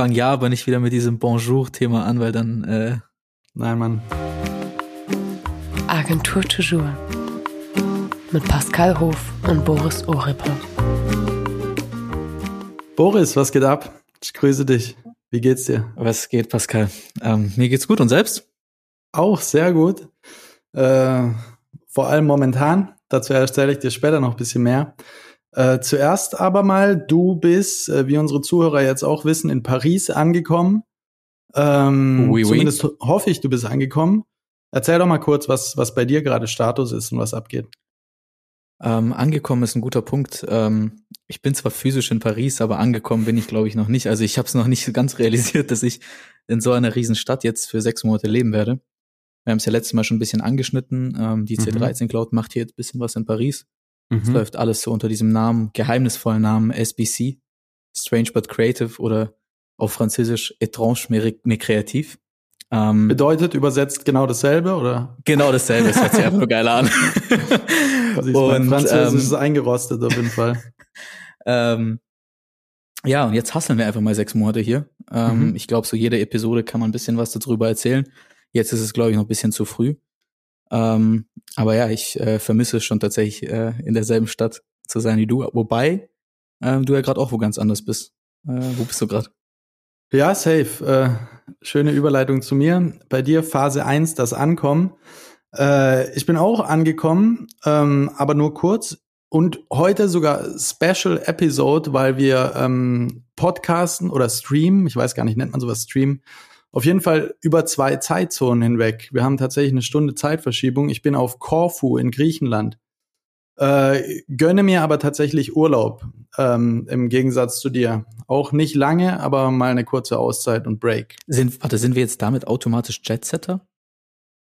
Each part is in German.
fang ja aber nicht wieder mit diesem Bonjour-Thema an, weil dann. Äh Nein, Mann. Agentur Toujours. Mit Pascal Hof und Boris Oripper. Boris, was geht ab? Ich grüße dich. Wie geht's dir? Was geht, Pascal? Ähm, mir geht's gut und selbst? Auch sehr gut. Äh, vor allem momentan. Dazu erzähle ich dir später noch ein bisschen mehr. Äh, zuerst aber mal, du bist, äh, wie unsere Zuhörer jetzt auch wissen, in Paris angekommen. Ähm, oui, oui. Zumindest hoffe ich, du bist angekommen. Erzähl doch mal kurz, was, was bei dir gerade Status ist und was abgeht. Ähm, angekommen ist ein guter Punkt. Ähm, ich bin zwar physisch in Paris, aber angekommen bin ich, glaube ich, noch nicht. Also ich habe es noch nicht ganz realisiert, dass ich in so einer riesen Stadt jetzt für sechs Monate leben werde. Wir haben es ja letztes Mal schon ein bisschen angeschnitten. Ähm, die C13 mhm. Cloud macht hier jetzt ein bisschen was in Paris. Es mhm. läuft alles so unter diesem Namen, geheimnisvollen Namen SBC, Strange but Creative oder auf Französisch Étrange mais créatif. Ähm, Bedeutet übersetzt genau dasselbe, oder? Genau dasselbe, das hört sich einfach nur geil an. und Französisch ähm, ist eingerostet auf jeden Fall. ähm, ja, und jetzt hasseln wir einfach mal sechs Monate hier. Ähm, mhm. Ich glaube, so jede Episode kann man ein bisschen was darüber erzählen. Jetzt ist es, glaube ich, noch ein bisschen zu früh. Ähm, aber ja, ich äh, vermisse es schon tatsächlich, äh, in derselben Stadt zu sein wie du. Wobei äh, du ja gerade auch wo ganz anders bist. Äh, wo bist du gerade? Ja, safe. Äh, schöne Überleitung zu mir. Bei dir Phase 1, das Ankommen. Äh, ich bin auch angekommen, ähm, aber nur kurz. Und heute sogar Special Episode, weil wir ähm, podcasten oder streamen. Ich weiß gar nicht, nennt man sowas streamen. Auf jeden Fall über zwei Zeitzonen hinweg. Wir haben tatsächlich eine Stunde Zeitverschiebung. Ich bin auf Korfu in Griechenland. Äh, gönne mir aber tatsächlich Urlaub, ähm, im Gegensatz zu dir. Auch nicht lange, aber mal eine kurze Auszeit und Break. Sind, warte, sind wir jetzt damit automatisch Jetsetter?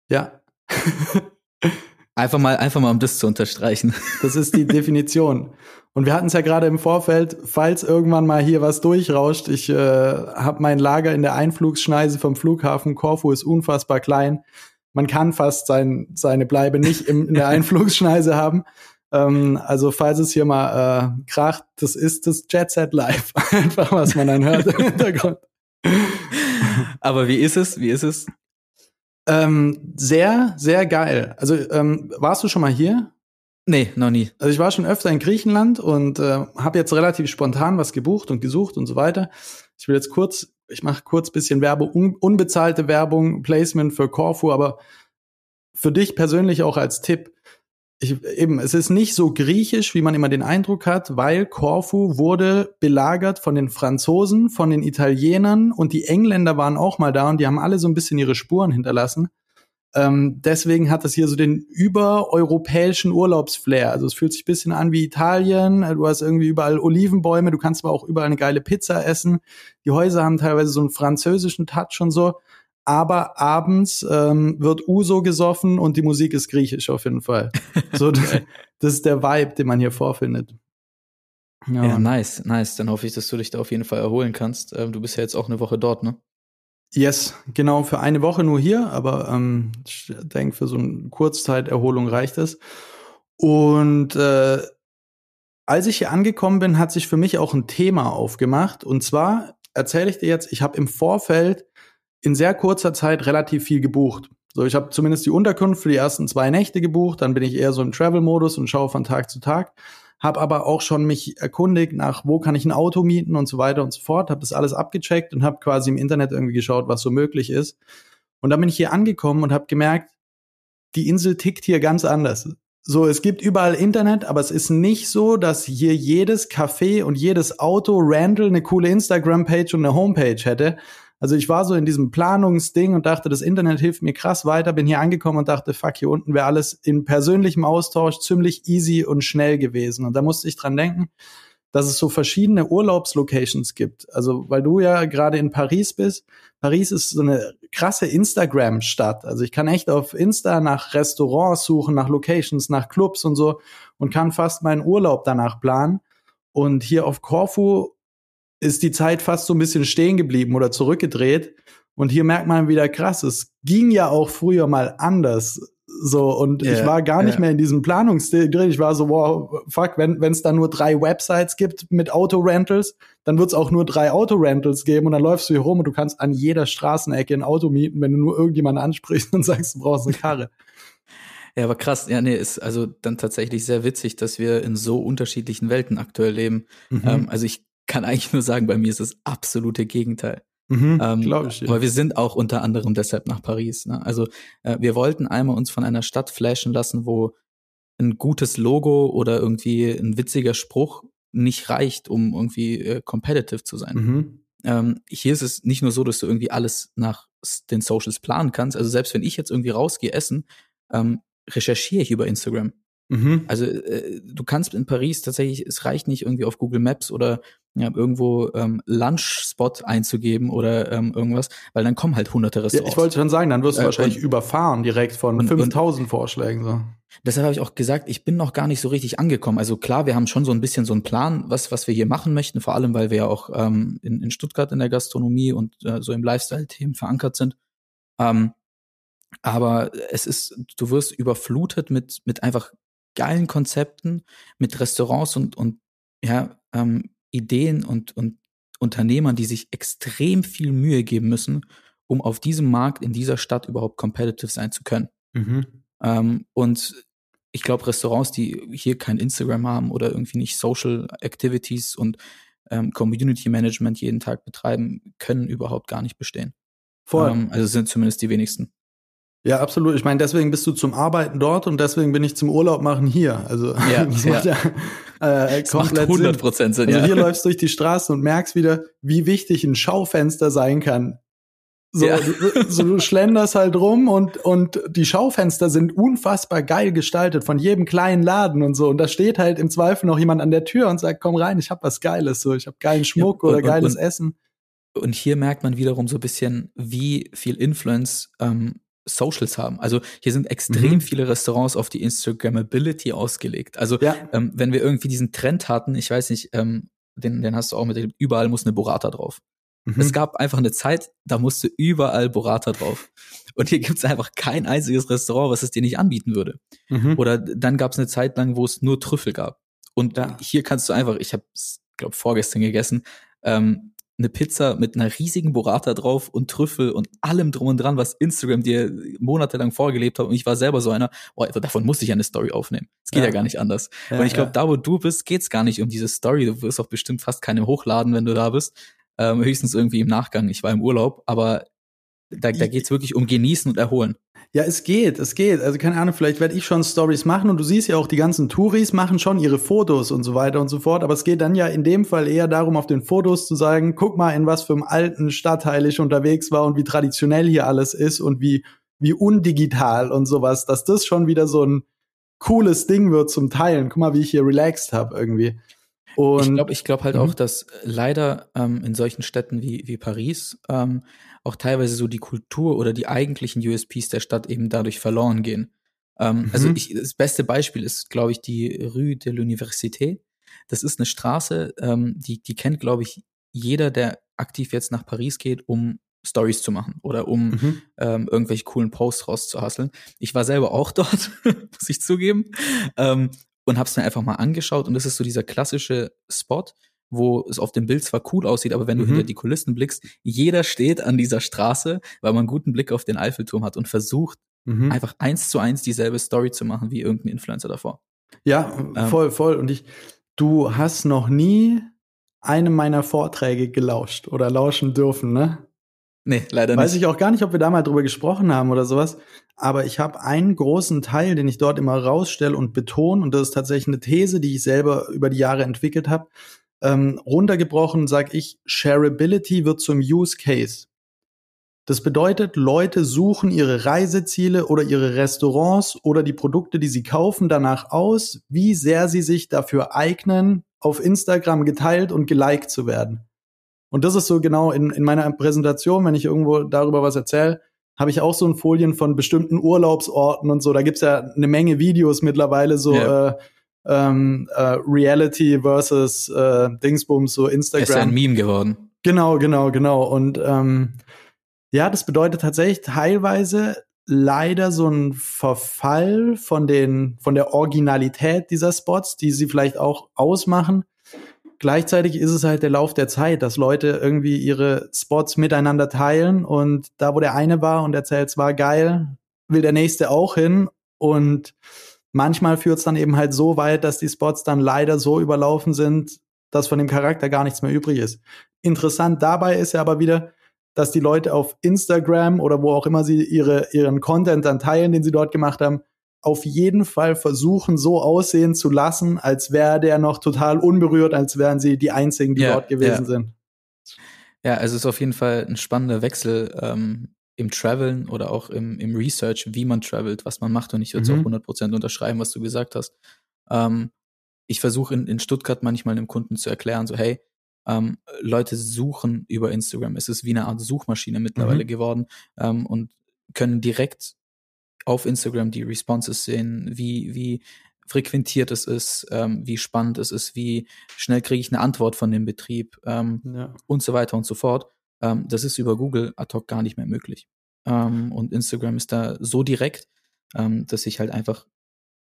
Ja. einfach mal, einfach mal, um das zu unterstreichen. Das ist die Definition. Und wir hatten es ja gerade im Vorfeld, falls irgendwann mal hier was durchrauscht, ich äh, habe mein Lager in der Einflugsschneise vom Flughafen Korfu, ist unfassbar klein. Man kann fast sein, seine Bleibe nicht im, in der Einflugsschneise haben. Ähm, also falls es hier mal äh, kracht, das ist das Jet Set Live. Einfach was man dann hört im Hintergrund. Aber wie ist es? Wie ist es? Ähm, sehr, sehr geil. Also ähm, warst du schon mal hier? Nee, noch nie. Also ich war schon öfter in Griechenland und äh, habe jetzt relativ spontan was gebucht und gesucht und so weiter. Ich will jetzt kurz, ich mache kurz bisschen Werbung, un unbezahlte Werbung, Placement für Corfu, aber für dich persönlich auch als Tipp. Ich, eben, es ist nicht so griechisch, wie man immer den Eindruck hat, weil Corfu wurde belagert von den Franzosen, von den Italienern und die Engländer waren auch mal da und die haben alle so ein bisschen ihre Spuren hinterlassen. Ähm, deswegen hat das hier so den übereuropäischen Urlaubsflair. Also es fühlt sich ein bisschen an wie Italien. Du hast irgendwie überall Olivenbäume. Du kannst aber auch überall eine geile Pizza essen. Die Häuser haben teilweise so einen französischen Touch und so. Aber abends ähm, wird Uso gesoffen und die Musik ist griechisch auf jeden Fall. So, das, das ist der Vibe, den man hier vorfindet. Ja. ja, nice, nice. Dann hoffe ich, dass du dich da auf jeden Fall erholen kannst. Ähm, du bist ja jetzt auch eine Woche dort, ne? Yes, genau, für eine Woche nur hier, aber ähm, ich denke, für so eine Kurzzeiterholung reicht es. Und äh, als ich hier angekommen bin, hat sich für mich auch ein Thema aufgemacht. Und zwar erzähle ich dir jetzt, ich habe im Vorfeld in sehr kurzer Zeit relativ viel gebucht. So, ich habe zumindest die Unterkunft für die ersten zwei Nächte gebucht, dann bin ich eher so im Travel-Modus und schaue von Tag zu Tag habe aber auch schon mich erkundigt nach, wo kann ich ein Auto mieten und so weiter und so fort, habe das alles abgecheckt und habe quasi im Internet irgendwie geschaut, was so möglich ist. Und dann bin ich hier angekommen und habe gemerkt, die Insel tickt hier ganz anders. So, es gibt überall Internet, aber es ist nicht so, dass hier jedes Café und jedes Auto Randall eine coole Instagram-Page und eine Homepage hätte, also ich war so in diesem Planungsding und dachte, das Internet hilft mir krass weiter, bin hier angekommen und dachte, fuck, hier unten wäre alles in persönlichem Austausch ziemlich easy und schnell gewesen. Und da musste ich dran denken, dass es so verschiedene Urlaubslocations gibt. Also, weil du ja gerade in Paris bist. Paris ist so eine krasse Instagram-Stadt. Also ich kann echt auf Insta nach Restaurants suchen, nach Locations, nach Clubs und so und kann fast meinen Urlaub danach planen. Und hier auf Corfu ist die Zeit fast so ein bisschen stehen geblieben oder zurückgedreht. Und hier merkt man wieder krass, es ging ja auch früher mal anders. So, und Ja, ich war gar nicht ja. mehr in diesem Planungsstil drin. Ich war so, wow, fuck, wenn es da nur drei Websites gibt mit Autorentals, dann wird es auch nur drei Autorentals geben und dann läufst du hier rum und du kannst an jeder Straßenecke ein Auto mieten, wenn du nur irgendjemanden ansprichst und sagst, du brauchst eine Karre. Ja, aber krass, ja, nee, ist also dann tatsächlich sehr witzig, dass wir in so unterschiedlichen Welten aktuell leben. Mhm. Ähm, also ich kann eigentlich nur sagen, bei mir ist das absolute Gegenteil. mhm, Ähm, Glaube ich. Aber wir sind auch unter anderem deshalb nach Paris. Ne? Also äh, wir wollten einmal uns von einer Stadt flashen lassen, wo ein gutes Logo oder irgendwie ein witziger Spruch nicht reicht, um irgendwie äh, competitive zu sein. Mhm. Ähm, hier ist es nicht nur so, dass du irgendwie alles nach den Socials planen kannst. Also selbst wenn ich jetzt irgendwie rausgehe essen, ähm, recherchiere ich über Instagram. Mhm. Also äh, du kannst in Paris tatsächlich, es reicht nicht irgendwie auf Google Maps oder ja, irgendwo ähm, Lunch-Spot einzugeben oder ähm, irgendwas, weil dann kommen halt hunderte Ja, Restaurants. ich wollte schon sagen, dann wirst du Äh, wahrscheinlich und- überfahren direkt von und- 5000 Vorschlägen. So. Deshalb habe ich auch gesagt, ich bin noch gar nicht so richtig angekommen. Also klar, wir haben schon so ein bisschen so einen Plan, was, was wir hier machen möchten, vor allem, weil wir ja auch ähm, in, in Stuttgart in der Gastronomie und äh, so im Lifestyle-Themen verankert sind. Ähm, aber es ist, du wirst überflutet mit, mit einfach geilen Konzepten, mit Restaurants und, und ja, ähm, Ideen und, und Unternehmern, die sich extrem viel Mühe geben müssen, um auf diesem Markt in dieser Stadt überhaupt competitive sein zu können. Mhm. Ähm, und ich glaube, Restaurants, die hier kein Instagram haben oder irgendwie nicht Social Activities und ähm, Community Management jeden Tag betreiben, können überhaupt gar nicht bestehen. Voll. Ähm, also sind zumindest die wenigsten. Ja, absolut. Ich meine, deswegen bist du zum Arbeiten dort und deswegen bin ich zum Urlaub machen hier. Also Ja, das macht ja, äh, Das macht komplett 100 Sinn. Prozent Sinn, Also ja. hier läufst du durch die Straßen und merkst wieder, wie wichtig ein Schaufenster sein kann. So, Ja. so du schlenderst halt rum und, und die Schaufenster sind unfassbar geil gestaltet von jedem kleinen Laden und so. Und da steht halt im Zweifel noch jemand an der Tür und sagt, komm rein, ich hab was Geiles, so, ich hab geilen Schmuck und- oder und- geiles und- Essen. Und hier merkt man wiederum so ein bisschen, wie viel Influence ähm, Socials haben. Also hier sind extrem Mhm. viele Restaurants auf die Instagrammability ausgelegt. Also Ja. ähm, wenn wir irgendwie diesen Trend hatten, ich weiß nicht, ähm, den, den hast du auch mit dem, überall muss eine Burrata drauf. Mhm. Es gab einfach eine Zeit, da musste überall Burrata drauf. Und hier gibt's einfach kein einziges Restaurant, was es dir nicht anbieten würde. Mhm. Oder dann gab's eine Zeit lang, wo es nur Trüffel gab. Und Ja. hier kannst du einfach, ich habe, glaube vorgestern gegessen, ähm, eine Pizza mit einer riesigen Burrata drauf und Trüffel und allem drum und dran, was Instagram dir monatelang vorgelebt hat. Und ich war selber so einer, boah, davon muss ich eine Story aufnehmen. Es geht ja. Ja. gar nicht anders. Ja, und ich glaube, ja. da wo du bist, geht's gar nicht um diese Story. Du wirst auch bestimmt fast keine hochladen, wenn du da bist. Ähm, höchstens irgendwie im Nachgang. Ich war im Urlaub, aber da, da geht's wirklich um Genießen und Erholen. Ja, es geht, es geht. Also keine Ahnung, vielleicht werde ich schon Stories machen und du siehst ja auch, die ganzen Touris machen schon ihre Fotos und so weiter und so fort. Aber es geht dann ja in dem Fall eher darum, auf den Fotos zu sagen, guck mal, in was für einem alten Stadtteil ich unterwegs war und wie traditionell hier alles ist und wie, wie undigital und sowas, dass das schon wieder so ein cooles Ding wird zum Teilen. Guck mal, wie ich hier relaxed habe irgendwie. Und ich glaube ich glaub halt Mhm. auch, dass leider ähm, in solchen Städten wie, wie Paris ähm, auch teilweise so die Kultur oder die eigentlichen USPs der Stadt eben dadurch verloren gehen. Ähm, Also Mhm. ich, das beste Beispiel ist, glaube ich, die Rue de l'Université. Das ist eine Straße, ähm, die, die kennt, glaube ich, jeder, der aktiv jetzt nach Paris geht, um Stories zu machen oder um Mhm. ähm, irgendwelche coolen Posts rauszuhasseln. Ich war selber auch dort, muss ich zugeben, ähm, und habe es mir einfach mal angeschaut. Und das ist so dieser klassische Spot, wo es auf dem Bild zwar cool aussieht, aber wenn du Mhm. hinter die Kulissen blickst, jeder steht an dieser Straße, weil man einen guten Blick auf den Eiffelturm hat und versucht Mhm. einfach eins zu eins dieselbe Story zu machen wie irgendein Influencer davor. Ja, Ähm. voll, voll. Und ich, du hast noch nie einem meiner Vorträge gelauscht oder lauschen dürfen, ne? Nee, leider Weiß nicht. ich auch gar nicht, ob wir da mal drüber gesprochen haben oder sowas. Aber ich habe einen großen Teil, den ich dort immer rausstelle und betone, und das ist tatsächlich eine These, die ich selber über die Jahre entwickelt habe. Ähm, runtergebrochen sage ich, Shareability wird zum Use Case. Das bedeutet, Leute suchen ihre Reiseziele oder ihre Restaurants oder die Produkte, die sie kaufen, danach aus, wie sehr sie sich dafür eignen, auf Instagram geteilt und geliked zu werden. Und das ist so genau in, in meiner Präsentation, wenn ich irgendwo darüber was erzähle, habe ich auch so ein Folien von bestimmten Urlaubsorten und so. Da gibt's ja eine Menge Videos mittlerweile, so Ja. äh, ähm, äh, Reality versus äh, Dingsbums, so Er ist ja ein Instagram. Meme geworden. Genau, genau, genau. Und ähm, ja, das bedeutet tatsächlich teilweise leider so ein Verfall von den, von der Originalität dieser Spots, die sie vielleicht auch ausmachen. Gleichzeitig ist es halt der Lauf der Zeit, dass Leute irgendwie ihre Spots miteinander teilen und da, wo der eine war und erzählt, es war geil, will der nächste auch hin und manchmal führt es dann eben halt so weit, dass die Spots dann leider so überlaufen sind, dass von dem Charakter gar nichts mehr übrig ist. Interessant dabei ist ja aber wieder, dass die Leute auf Instagram oder wo auch immer sie ihre, ihren Content dann teilen, den sie dort gemacht haben, auf jeden Fall versuchen, so aussehen zu lassen, als wäre der noch total unberührt, als wären sie die einzigen, die ja, dort gewesen ja. sind. Ja, also es ist auf jeden Fall ein spannender Wechsel ähm, im Traveln oder auch im, im Research, wie man travelt, was man macht. Und ich würde mhm. auch 100% unterschreiben, was du gesagt hast. Ähm, ich versuche in, in Stuttgart manchmal einem Kunden zu erklären, so hey, ähm, Leute suchen über Instagram. Es ist wie eine Art Suchmaschine mittlerweile mhm. geworden ähm, und können direkt auf Instagram die Responses sehen, wie, wie frequentiert es ist, ähm, wie spannend es ist, wie schnell kriege ich eine Antwort von dem Betrieb ähm, ja. und so weiter und so fort. Ähm, das ist über Google ad hoc gar nicht mehr möglich. Ähm, und Instagram ist da so direkt, ähm, dass sich halt einfach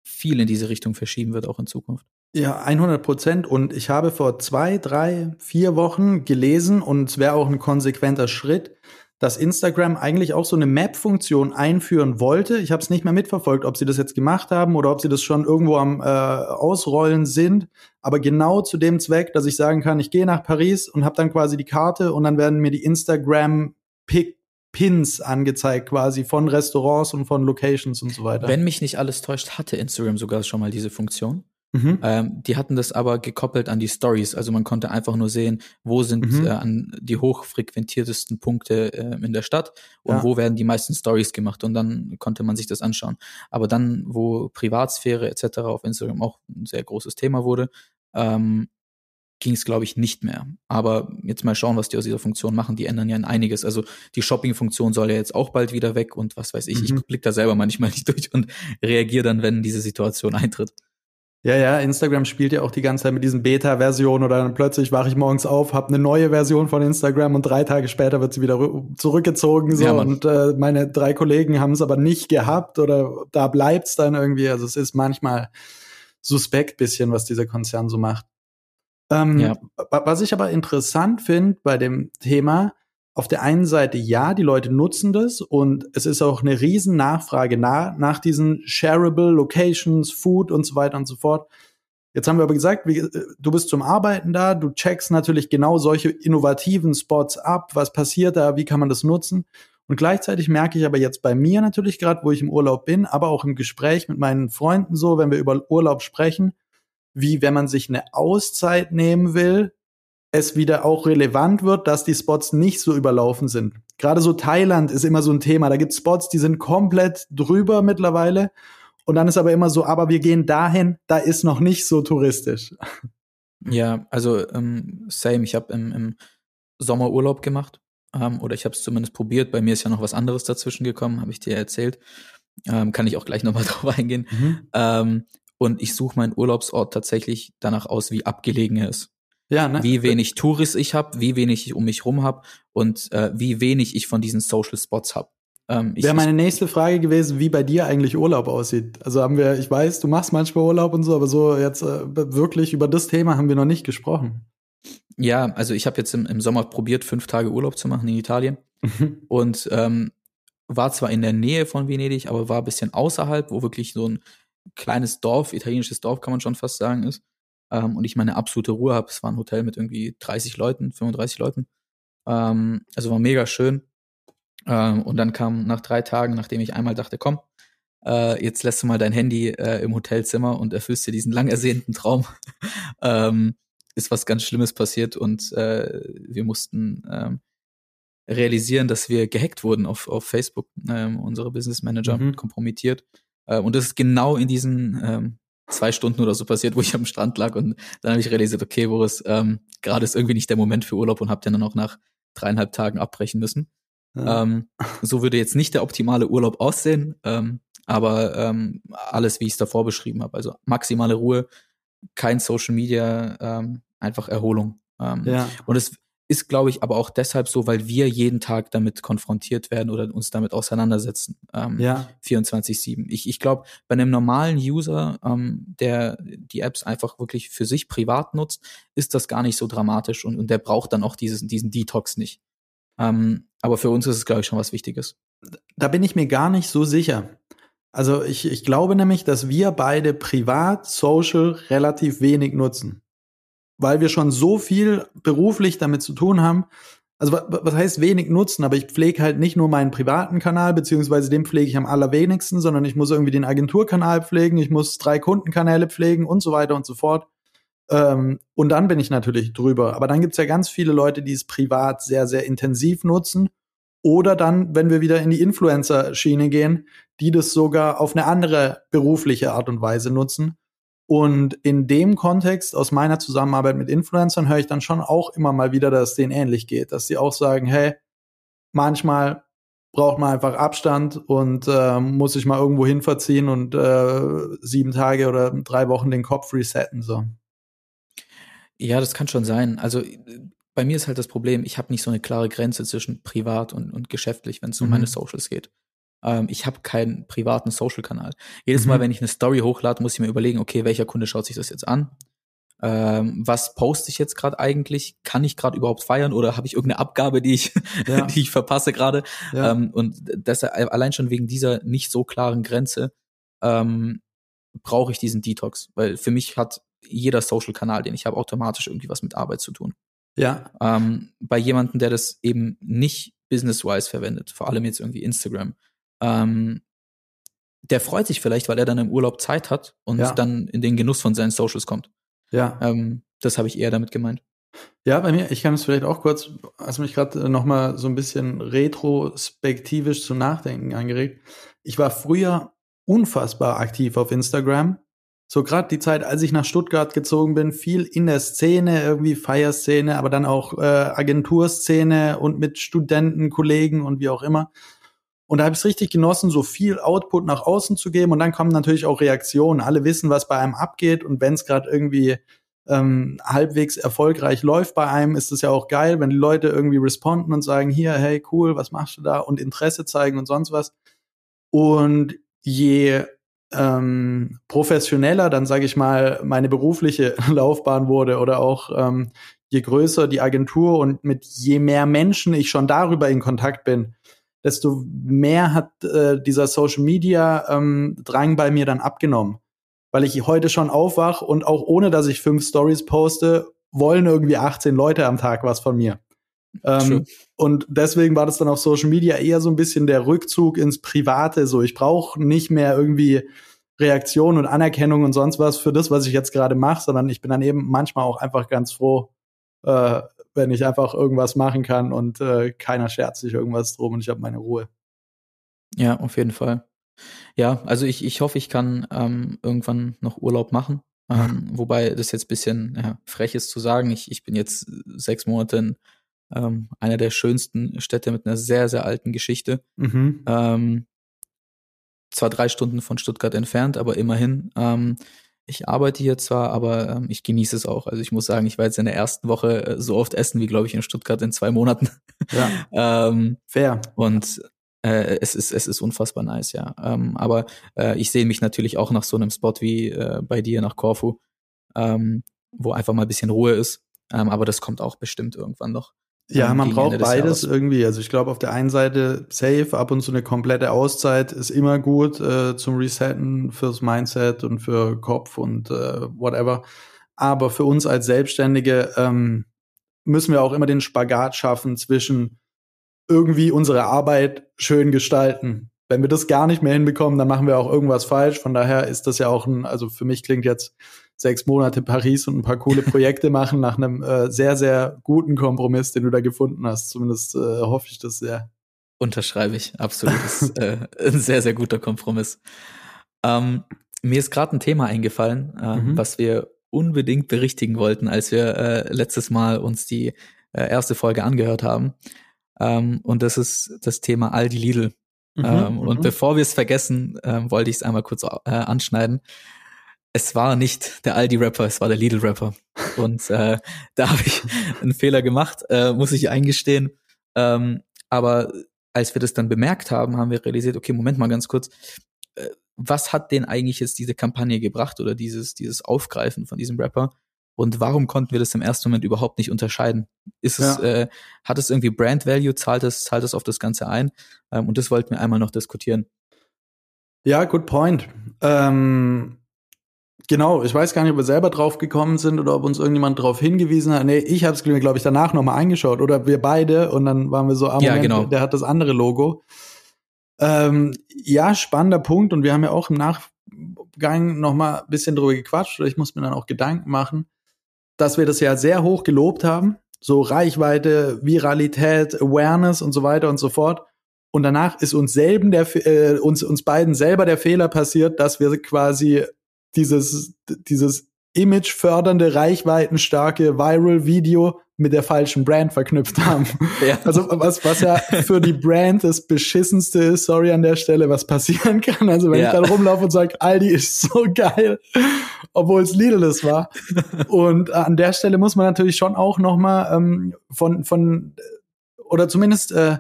viel in diese Richtung verschieben wird, auch in Zukunft. Ja, 100 Prozent. Und ich habe vor zwei, drei, vier Wochen gelesen und es wäre auch ein konsequenter Schritt, dass Instagram eigentlich auch so eine Map-Funktion einführen wollte. Ich habe es nicht mehr mitverfolgt, ob sie das jetzt gemacht haben oder ob sie das schon irgendwo am äh, Ausrollen sind. Aber genau zu dem Zweck, dass ich sagen kann, ich gehe nach Paris und habe dann quasi die Karte und dann werden mir die Instagram-Pick Pins angezeigt, quasi von Restaurants und von Locations und so weiter. Wenn mich nicht alles täuscht, hatte Instagram sogar schon mal diese Funktion. Mhm. Ähm, die hatten das aber gekoppelt an die Stories. Also man konnte einfach nur sehen, wo sind mhm. äh, an die hochfrequentiertesten Punkte äh, in der Stadt und ja. wo werden die meisten Stories gemacht. Und dann konnte man sich das anschauen. Aber dann, wo Privatsphäre etc. auf Instagram auch ein sehr großes Thema wurde, ähm, ging es, glaube ich, nicht mehr. Aber jetzt mal schauen, was die aus dieser Funktion machen. Die ändern ja in einiges. Also die Shopping-Funktion soll ja jetzt auch bald wieder weg und was weiß ich. Mhm. Ich blick da selber manchmal nicht durch und reagiere dann, wenn diese Situation eintritt. Ja, ja, Instagram spielt ja auch die ganze Zeit mit diesen Beta-Versionen oder dann plötzlich wache ich morgens auf, habe eine neue Version von Instagram und drei Tage später wird sie wieder zurückgezogen so ja, und äh, meine drei Kollegen haben es aber nicht gehabt oder da bleibt's dann irgendwie. Also es ist manchmal suspekt bisschen, was dieser Konzern so macht. Ähm, ja. Was ich aber interessant finde bei dem Thema, auf der einen Seite ja, die Leute nutzen das und es ist auch eine riesen Nachfrage nach, nach diesen shareable Locations, Food und so weiter und so fort. Jetzt haben wir aber gesagt, wie, äh, du bist zum Arbeiten da, du checkst natürlich genau solche innovativen Spots ab, was passiert da, wie kann man das nutzen. Und gleichzeitig merke ich aber jetzt bei mir natürlich gerade, wo ich im Urlaub bin, aber auch im Gespräch mit meinen Freunden so, wenn wir über Urlaub sprechen, wie wenn man sich eine Auszeit nehmen will, es wieder auch relevant wird, dass die Spots nicht so überlaufen sind. Gerade so Thailand ist immer so ein Thema. Da gibt es Spots, die sind komplett drüber mittlerweile. Und dann ist aber immer so, aber wir gehen dahin, da ist noch nicht so touristisch. Ja, also ähm, same. Ich habe im, im Sommer Urlaub gemacht ähm, oder ich habe es zumindest probiert. Bei mir ist ja noch was anderes dazwischen gekommen, habe ich dir erzählt. Ähm, kann ich auch gleich nochmal drauf eingehen. Mhm. Ähm, und ich suche meinen Urlaubsort tatsächlich danach aus, wie abgelegen er ist. Ja, ne? Wie wenig Touris ich habe, wie wenig ich um mich rum habe und äh, wie wenig ich von diesen Social Spots habe. Ähm, Wäre meine nächste Frage gewesen, wie bei dir eigentlich Urlaub aussieht. Also haben wir, ich weiß, du machst manchmal Urlaub und so, aber so jetzt äh, wirklich über das Thema haben wir noch nicht gesprochen. Ja, also ich habe jetzt im, im Sommer probiert, fünf Tage Urlaub zu machen in Italien mhm. und ähm, war zwar in der Nähe von Venedig, aber war ein bisschen außerhalb, wo wirklich so ein kleines Dorf, italienisches Dorf kann man schon fast sagen ist ähm, und ich meine absolute Ruhe habe. Es war ein Hotel mit irgendwie 30 Leuten, 35 Leuten. Ähm, also war mega schön. Ähm, und dann kam nach drei Tagen, nachdem ich einmal dachte, komm, äh, jetzt lässt du mal dein Handy äh, im Hotelzimmer und erfüllst dir diesen lang ersehnten Traum, ähm, ist was ganz Schlimmes passiert und äh, wir mussten ähm, realisieren, dass wir gehackt wurden auf, auf Facebook, ähm, unsere Business Manager mhm. kompromittiert. Äh, und das ist genau in diesen ähm, zwei Stunden oder so passiert, wo ich am Strand lag und dann habe ich realisiert, okay, Boris, ähm, gerade ist irgendwie nicht der Moment für Urlaub und habe dann auch nach dreieinhalb Tagen abbrechen müssen. Ja. Ähm, so würde jetzt nicht der optimale Urlaub aussehen, ähm, aber ähm, alles, wie ich es davor beschrieben habe. Also maximale Ruhe, kein Social Media, ähm, einfach Erholung. Ähm, ja. Und es, ist, glaube ich, aber auch deshalb so, weil wir jeden Tag damit konfrontiert werden oder uns damit auseinandersetzen. Ähm, Ja. 24-7. Ich, ich glaube, bei einem normalen User, ähm, der die Apps einfach wirklich für sich privat nutzt, ist das gar nicht so dramatisch und, und der braucht dann auch dieses, diesen Detox nicht. Ähm, aber für uns ist es, glaube ich, schon was Wichtiges. Da bin ich mir gar nicht so sicher. Also ich, ich glaube nämlich, dass wir beide privat Social relativ wenig nutzen. Weil wir schon so viel beruflich damit zu tun haben. Also wa- was heißt wenig nutzen, aber ich pflege halt nicht nur meinen privaten Kanal, beziehungsweise den pflege ich am allerwenigsten, sondern ich muss irgendwie den Agenturkanal pflegen, ich muss drei Kundenkanäle pflegen und so weiter und so fort. Ähm, und dann bin ich natürlich drüber. Aber dann gibt's ja ganz viele Leute, die es privat sehr, sehr intensiv nutzen. Oder dann, wenn wir wieder in die Influencer-Schiene gehen, die das sogar auf eine andere berufliche Art und Weise nutzen. Und in dem Kontext, aus meiner Zusammenarbeit mit Influencern, höre ich dann schon auch immer mal wieder, dass es denen ähnlich geht, dass sie auch sagen, hey, manchmal braucht man einfach Abstand und äh, muss sich mal irgendwo hin verziehen und äh, sieben Tage oder drei Wochen den Kopf resetten. So. Ja, das kann schon sein. Also bei mir ist halt das Problem, ich habe nicht so eine klare Grenze zwischen privat und, und geschäftlich, wenn es um Mhm. meine Socials geht. Ähm, ich habe keinen privaten Social-Kanal. Jedes Mhm. Mal, wenn ich eine Story hochlade, muss ich mir überlegen, okay, welcher Kunde schaut sich das jetzt an? Ähm, was poste ich jetzt gerade eigentlich? Kann ich gerade überhaupt feiern oder habe ich irgendeine Abgabe, die ich, Ja. die ich verpasse gerade? Ja. Ähm, und das allein schon wegen dieser nicht so klaren Grenze ähm, brauche ich diesen Detox, weil für mich hat jeder Social-Kanal, den ich habe, automatisch irgendwie was mit Arbeit zu tun. ja, Ähm, bei jemandem, der das eben nicht business-wise verwendet, vor allem jetzt irgendwie Instagram, ähm, der freut sich vielleicht, weil er dann im Urlaub Zeit hat und Ja. dann in den Genuss von seinen Socials kommt. ja. Ähm, das habe ich eher damit gemeint. Ja, bei mir, ich kann es vielleicht auch kurz, hast mich gerade noch mal so ein bisschen retrospektivisch zu nachdenken angeregt. Ich war früher unfassbar aktiv auf Instagram. So gerade die Zeit, als ich nach Stuttgart gezogen bin, viel in der Szene, irgendwie Feierszene, aber dann auch äh, Agenturszene und mit Studenten, Kollegen und wie auch immer. Und da habe ich es richtig genossen, so viel Output nach außen zu geben. Und dann kommen natürlich auch Reaktionen. Alle wissen, was bei einem abgeht. Und wenn es gerade irgendwie ähm, halbwegs erfolgreich läuft bei einem, ist es ja auch geil, wenn die Leute irgendwie responden und sagen, hier, hey, cool, was machst du da? Und Interesse zeigen und sonst was. Und je ähm, professioneller dann, sage ich mal, meine berufliche Laufbahn wurde oder auch ähm, je größer die Agentur und mit je mehr Menschen ich schon darüber in Kontakt bin, desto mehr hat äh, dieser Social Media ähm, Drang bei mir dann abgenommen. Weil ich heute schon aufwach und auch ohne, dass ich fünf Stories poste, wollen irgendwie 18 Leute am Tag was von mir. Ähm, und deswegen war das dann auf Social Media eher so ein bisschen der Rückzug ins Private. So, ich brauche nicht mehr irgendwie Reaktion und Anerkennung und sonst was für das, was ich jetzt gerade mache, sondern ich bin dann eben manchmal auch einfach ganz froh, äh, wenn ich einfach irgendwas machen kann und äh, keiner scherzt sich irgendwas drum und ich habe meine Ruhe. Ja, auf jeden Fall. Ja, also ich, ich hoffe, ich kann ähm, irgendwann noch Urlaub machen. Ähm, wobei das jetzt bisschen ja, frech ist zu sagen. Ich, ich bin jetzt sechs Monate in ähm, einer der schönsten Städte mit einer sehr, sehr alten Geschichte. Mhm. Ähm, zwar drei Stunden von Stuttgart entfernt, aber immerhin. Ich arbeite hier zwar, aber ähm, ich genieße es auch. Also ich muss sagen, ich war jetzt in der ersten Woche äh, so oft essen wie, glaube ich, in Stuttgart in zwei Monaten. Ja, ähm, fair. und äh, es ist es ist unfassbar nice, ja. Ähm, aber äh, ich sehe mich natürlich auch nach so einem Spot wie äh, bei dir nach Corfu, ähm, wo einfach mal ein bisschen Ruhe ist. Ähm, aber das kommt auch bestimmt irgendwann noch. Ja, ähm, man braucht beides irgendwie. Also ich glaube, auf der einen Seite safe, ab und zu eine komplette Auszeit ist immer gut äh, zum Resetten fürs Mindset und für Kopf und äh, whatever. Aber für uns als Selbstständige ähm, müssen wir auch immer den Spagat schaffen zwischen irgendwie unsere Arbeit schön gestalten. Wenn wir das gar nicht mehr hinbekommen, dann machen wir auch irgendwas falsch. Von daher ist das ja auch ein, also für mich klingt jetzt sechs Monate Paris und ein paar coole Projekte machen nach einem äh, sehr, sehr guten Kompromiss, den du da gefunden hast. Zumindest äh, hoffe ich das sehr. Unterschreibe ich, absolut. Das ist äh, ein sehr, sehr guter Kompromiss. Ähm, mir ist gerade ein Thema eingefallen, äh, Mhm. was wir unbedingt berichtigen wollten, als wir äh, letztes Mal uns die äh, erste Folge angehört haben. Ähm, und das ist das Thema Aldi Lidl. Mhm, ähm, und bevor wir es vergessen, ähm, wollte ich es einmal kurz äh, anschneiden. Es war nicht der Aldi-Rapper, es war der Lidl-Rapper. Und äh, da habe ich einen Fehler gemacht, äh, muss ich eingestehen. Ähm, aber als wir das dann bemerkt haben, haben wir realisiert, okay, Moment mal ganz kurz, äh, was hat denn eigentlich jetzt diese Kampagne gebracht oder dieses, dieses Aufgreifen von diesem Rapper? Und warum konnten wir das im ersten Moment überhaupt nicht unterscheiden? Ist es, ja. äh, hat es irgendwie Brand Value, zahlt es, zahlt es auf das Ganze ein? Ähm, und das wollten wir einmal noch diskutieren. Ja, good point. Ähm, genau, ich weiß gar nicht, ob wir selber drauf gekommen sind oder ob uns irgendjemand darauf hingewiesen hat. Nee, ich habe es, glaube ich, danach nochmal eingeschaut oder wir beide und dann waren wir so, ah, Moment, ja, genau. der hat das andere Logo. Ähm, ja, spannender Punkt und wir haben ja auch im Nachgang nochmal ein bisschen drüber gequatscht oder ich muss mir dann auch Gedanken machen dass wir das ja sehr hoch gelobt haben. So Reichweite, Viralität, Awareness und so weiter und so fort. Und danach ist uns selben der äh, uns uns beiden selber der Fehler passiert, dass wir quasi dieses dieses Image fördernde, reichweitenstarke Viral Video mit der falschen Brand verknüpft haben. Ja. Also was, was ja für die Brand das beschissenste ist, sorry an der Stelle, was passieren kann. Also wenn ja. ich dann rumlaufe und sage, Aldi ist so geil, obwohl es Lidl das war. Und an der Stelle muss man natürlich schon auch noch mal ähm, von, von oder zumindest äh,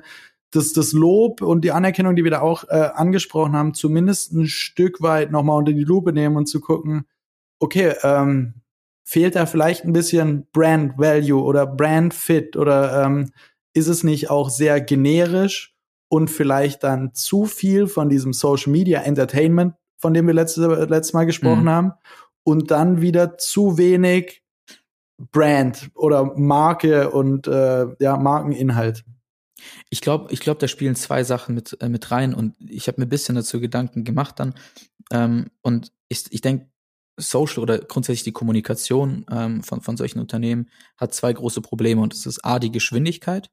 das, das Lob und die Anerkennung, die wir da auch äh, angesprochen haben, zumindest ein Stück weit noch mal unter die Lupe nehmen und zu gucken, okay, ähm, fehlt da vielleicht ein bisschen Brand Value oder Brand Fit oder ähm, ist es nicht auch sehr generisch und vielleicht dann zu viel von diesem Social Media Entertainment, von dem wir letzte, letztes Mal gesprochen mhm. haben, und dann wieder zu wenig Brand oder Marke und äh, ja Markeninhalt. Ich glaube, ich glaube, da spielen zwei Sachen mit äh, mit rein und ich habe mir ein bisschen dazu Gedanken gemacht dann ähm, und ich, ich denke, Social oder grundsätzlich die Kommunikation ähm, von, von solchen Unternehmen hat zwei große Probleme und das ist A, die Geschwindigkeit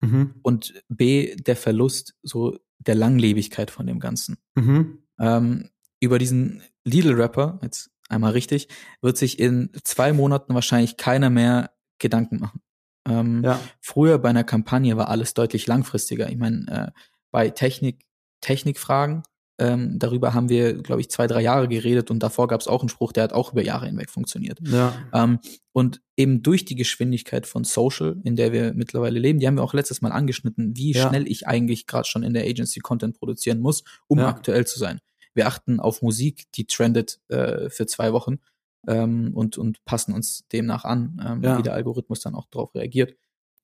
mhm. und B, der Verlust so der Langlebigkeit von dem Ganzen. Mhm. Ähm, über diesen Lidl-Rapper, jetzt einmal richtig, wird sich in zwei Monaten wahrscheinlich keiner mehr Gedanken machen. Ähm, ja. Früher bei einer Kampagne war alles deutlich langfristiger. Ich meine, äh, bei Technik, Technikfragen ähm, darüber haben wir, glaube ich, zwei, drei Jahre geredet und davor gab es auch einen Spruch, der hat auch über Jahre hinweg funktioniert. Ja. Ähm, und eben durch die Geschwindigkeit von Social, in der wir mittlerweile leben, die haben wir auch letztes Mal angeschnitten, wie ja. schnell ich eigentlich gerade schon in der Agency Content produzieren muss, um ja. aktuell zu sein. Wir achten auf Musik, die trendet äh, für zwei Wochen ähm, und, und passen uns demnach an, ähm, ja. wie der Algorithmus dann auch darauf reagiert.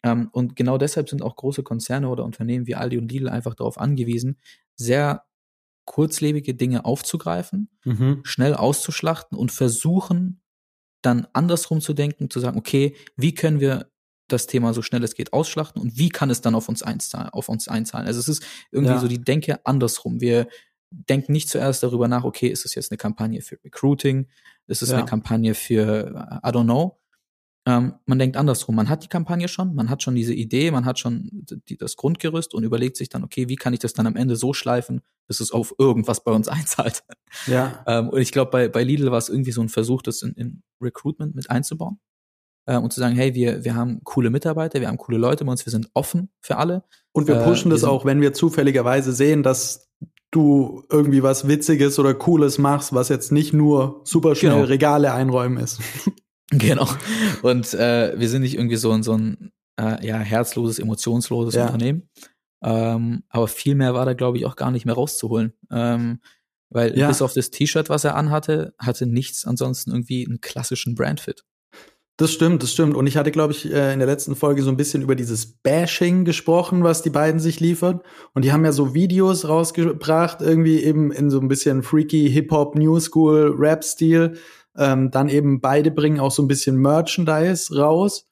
Ähm, und genau deshalb sind auch große Konzerne oder Unternehmen wie Aldi und Lidl einfach darauf angewiesen, sehr kurzlebige Dinge aufzugreifen, mhm. schnell auszuschlachten und versuchen, dann andersrum zu denken, zu sagen, okay, wie können wir das Thema so schnell es geht ausschlachten und wie kann es dann auf uns einzahlen, auf uns einzahlen. Also es ist irgendwie ja. so die Denke andersrum. Wir denken nicht zuerst darüber nach, okay, ist es jetzt eine Kampagne für Recruiting, ist es ja. eine Kampagne für I don't know, ähm, man denkt andersrum. Man hat die Kampagne schon, man hat schon diese Idee, man hat schon die, das Grundgerüst und überlegt sich dann, okay, wie kann ich das dann am Ende so schleifen, dass es auf irgendwas bei uns einzahlt. Ja. ähm, und ich glaube, bei, bei Lidl war es irgendwie so ein Versuch, das in, in Recruitment mit einzubauen. Äh, und zu sagen, hey, wir, wir haben coole Mitarbeiter, wir haben coole Leute bei uns, wir sind offen für alle. Und wir äh, pushen äh, wir das auch, wenn wir zufälligerweise sehen, dass du irgendwie was Witziges oder Cooles machst, was jetzt nicht nur super schnell genau. Regale einräumen ist. Genau. Und äh, wir sind nicht irgendwie so, so ein äh, ja, herzloses, emotionsloses ja. Unternehmen. Ähm, aber viel mehr war da, glaube ich, auch gar nicht mehr rauszuholen. Ähm, weil ja. bis auf das T-Shirt, was er anhatte, hatte nichts ansonsten irgendwie einen klassischen Brandfit. Das stimmt, das stimmt. Und ich hatte, glaube ich, äh, in der letzten Folge so ein bisschen über dieses Bashing gesprochen, was die beiden sich liefern. Und die haben ja so Videos rausgebracht, irgendwie eben in so ein bisschen freaky Hip-Hop, New School, Rap-Stil ähm, dann eben beide bringen auch so ein bisschen Merchandise raus.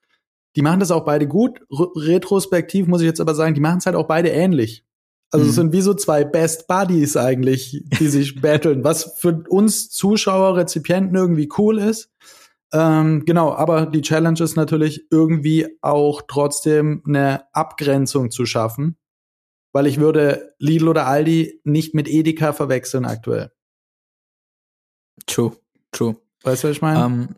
Die machen das auch beide gut. R retrospektiv muss ich jetzt aber sagen, die machen es halt auch beide ähnlich. Also mhm. es sind wie so zwei Best Buddies eigentlich, die sich battlen, was für uns Zuschauer, Rezipienten irgendwie cool ist. Ähm, genau, aber die Challenge ist natürlich irgendwie auch trotzdem eine Abgrenzung zu schaffen, weil ich würde Lidl oder Aldi nicht mit Edeka verwechseln aktuell. True, true. Weißt du, was ich meine? Ähm,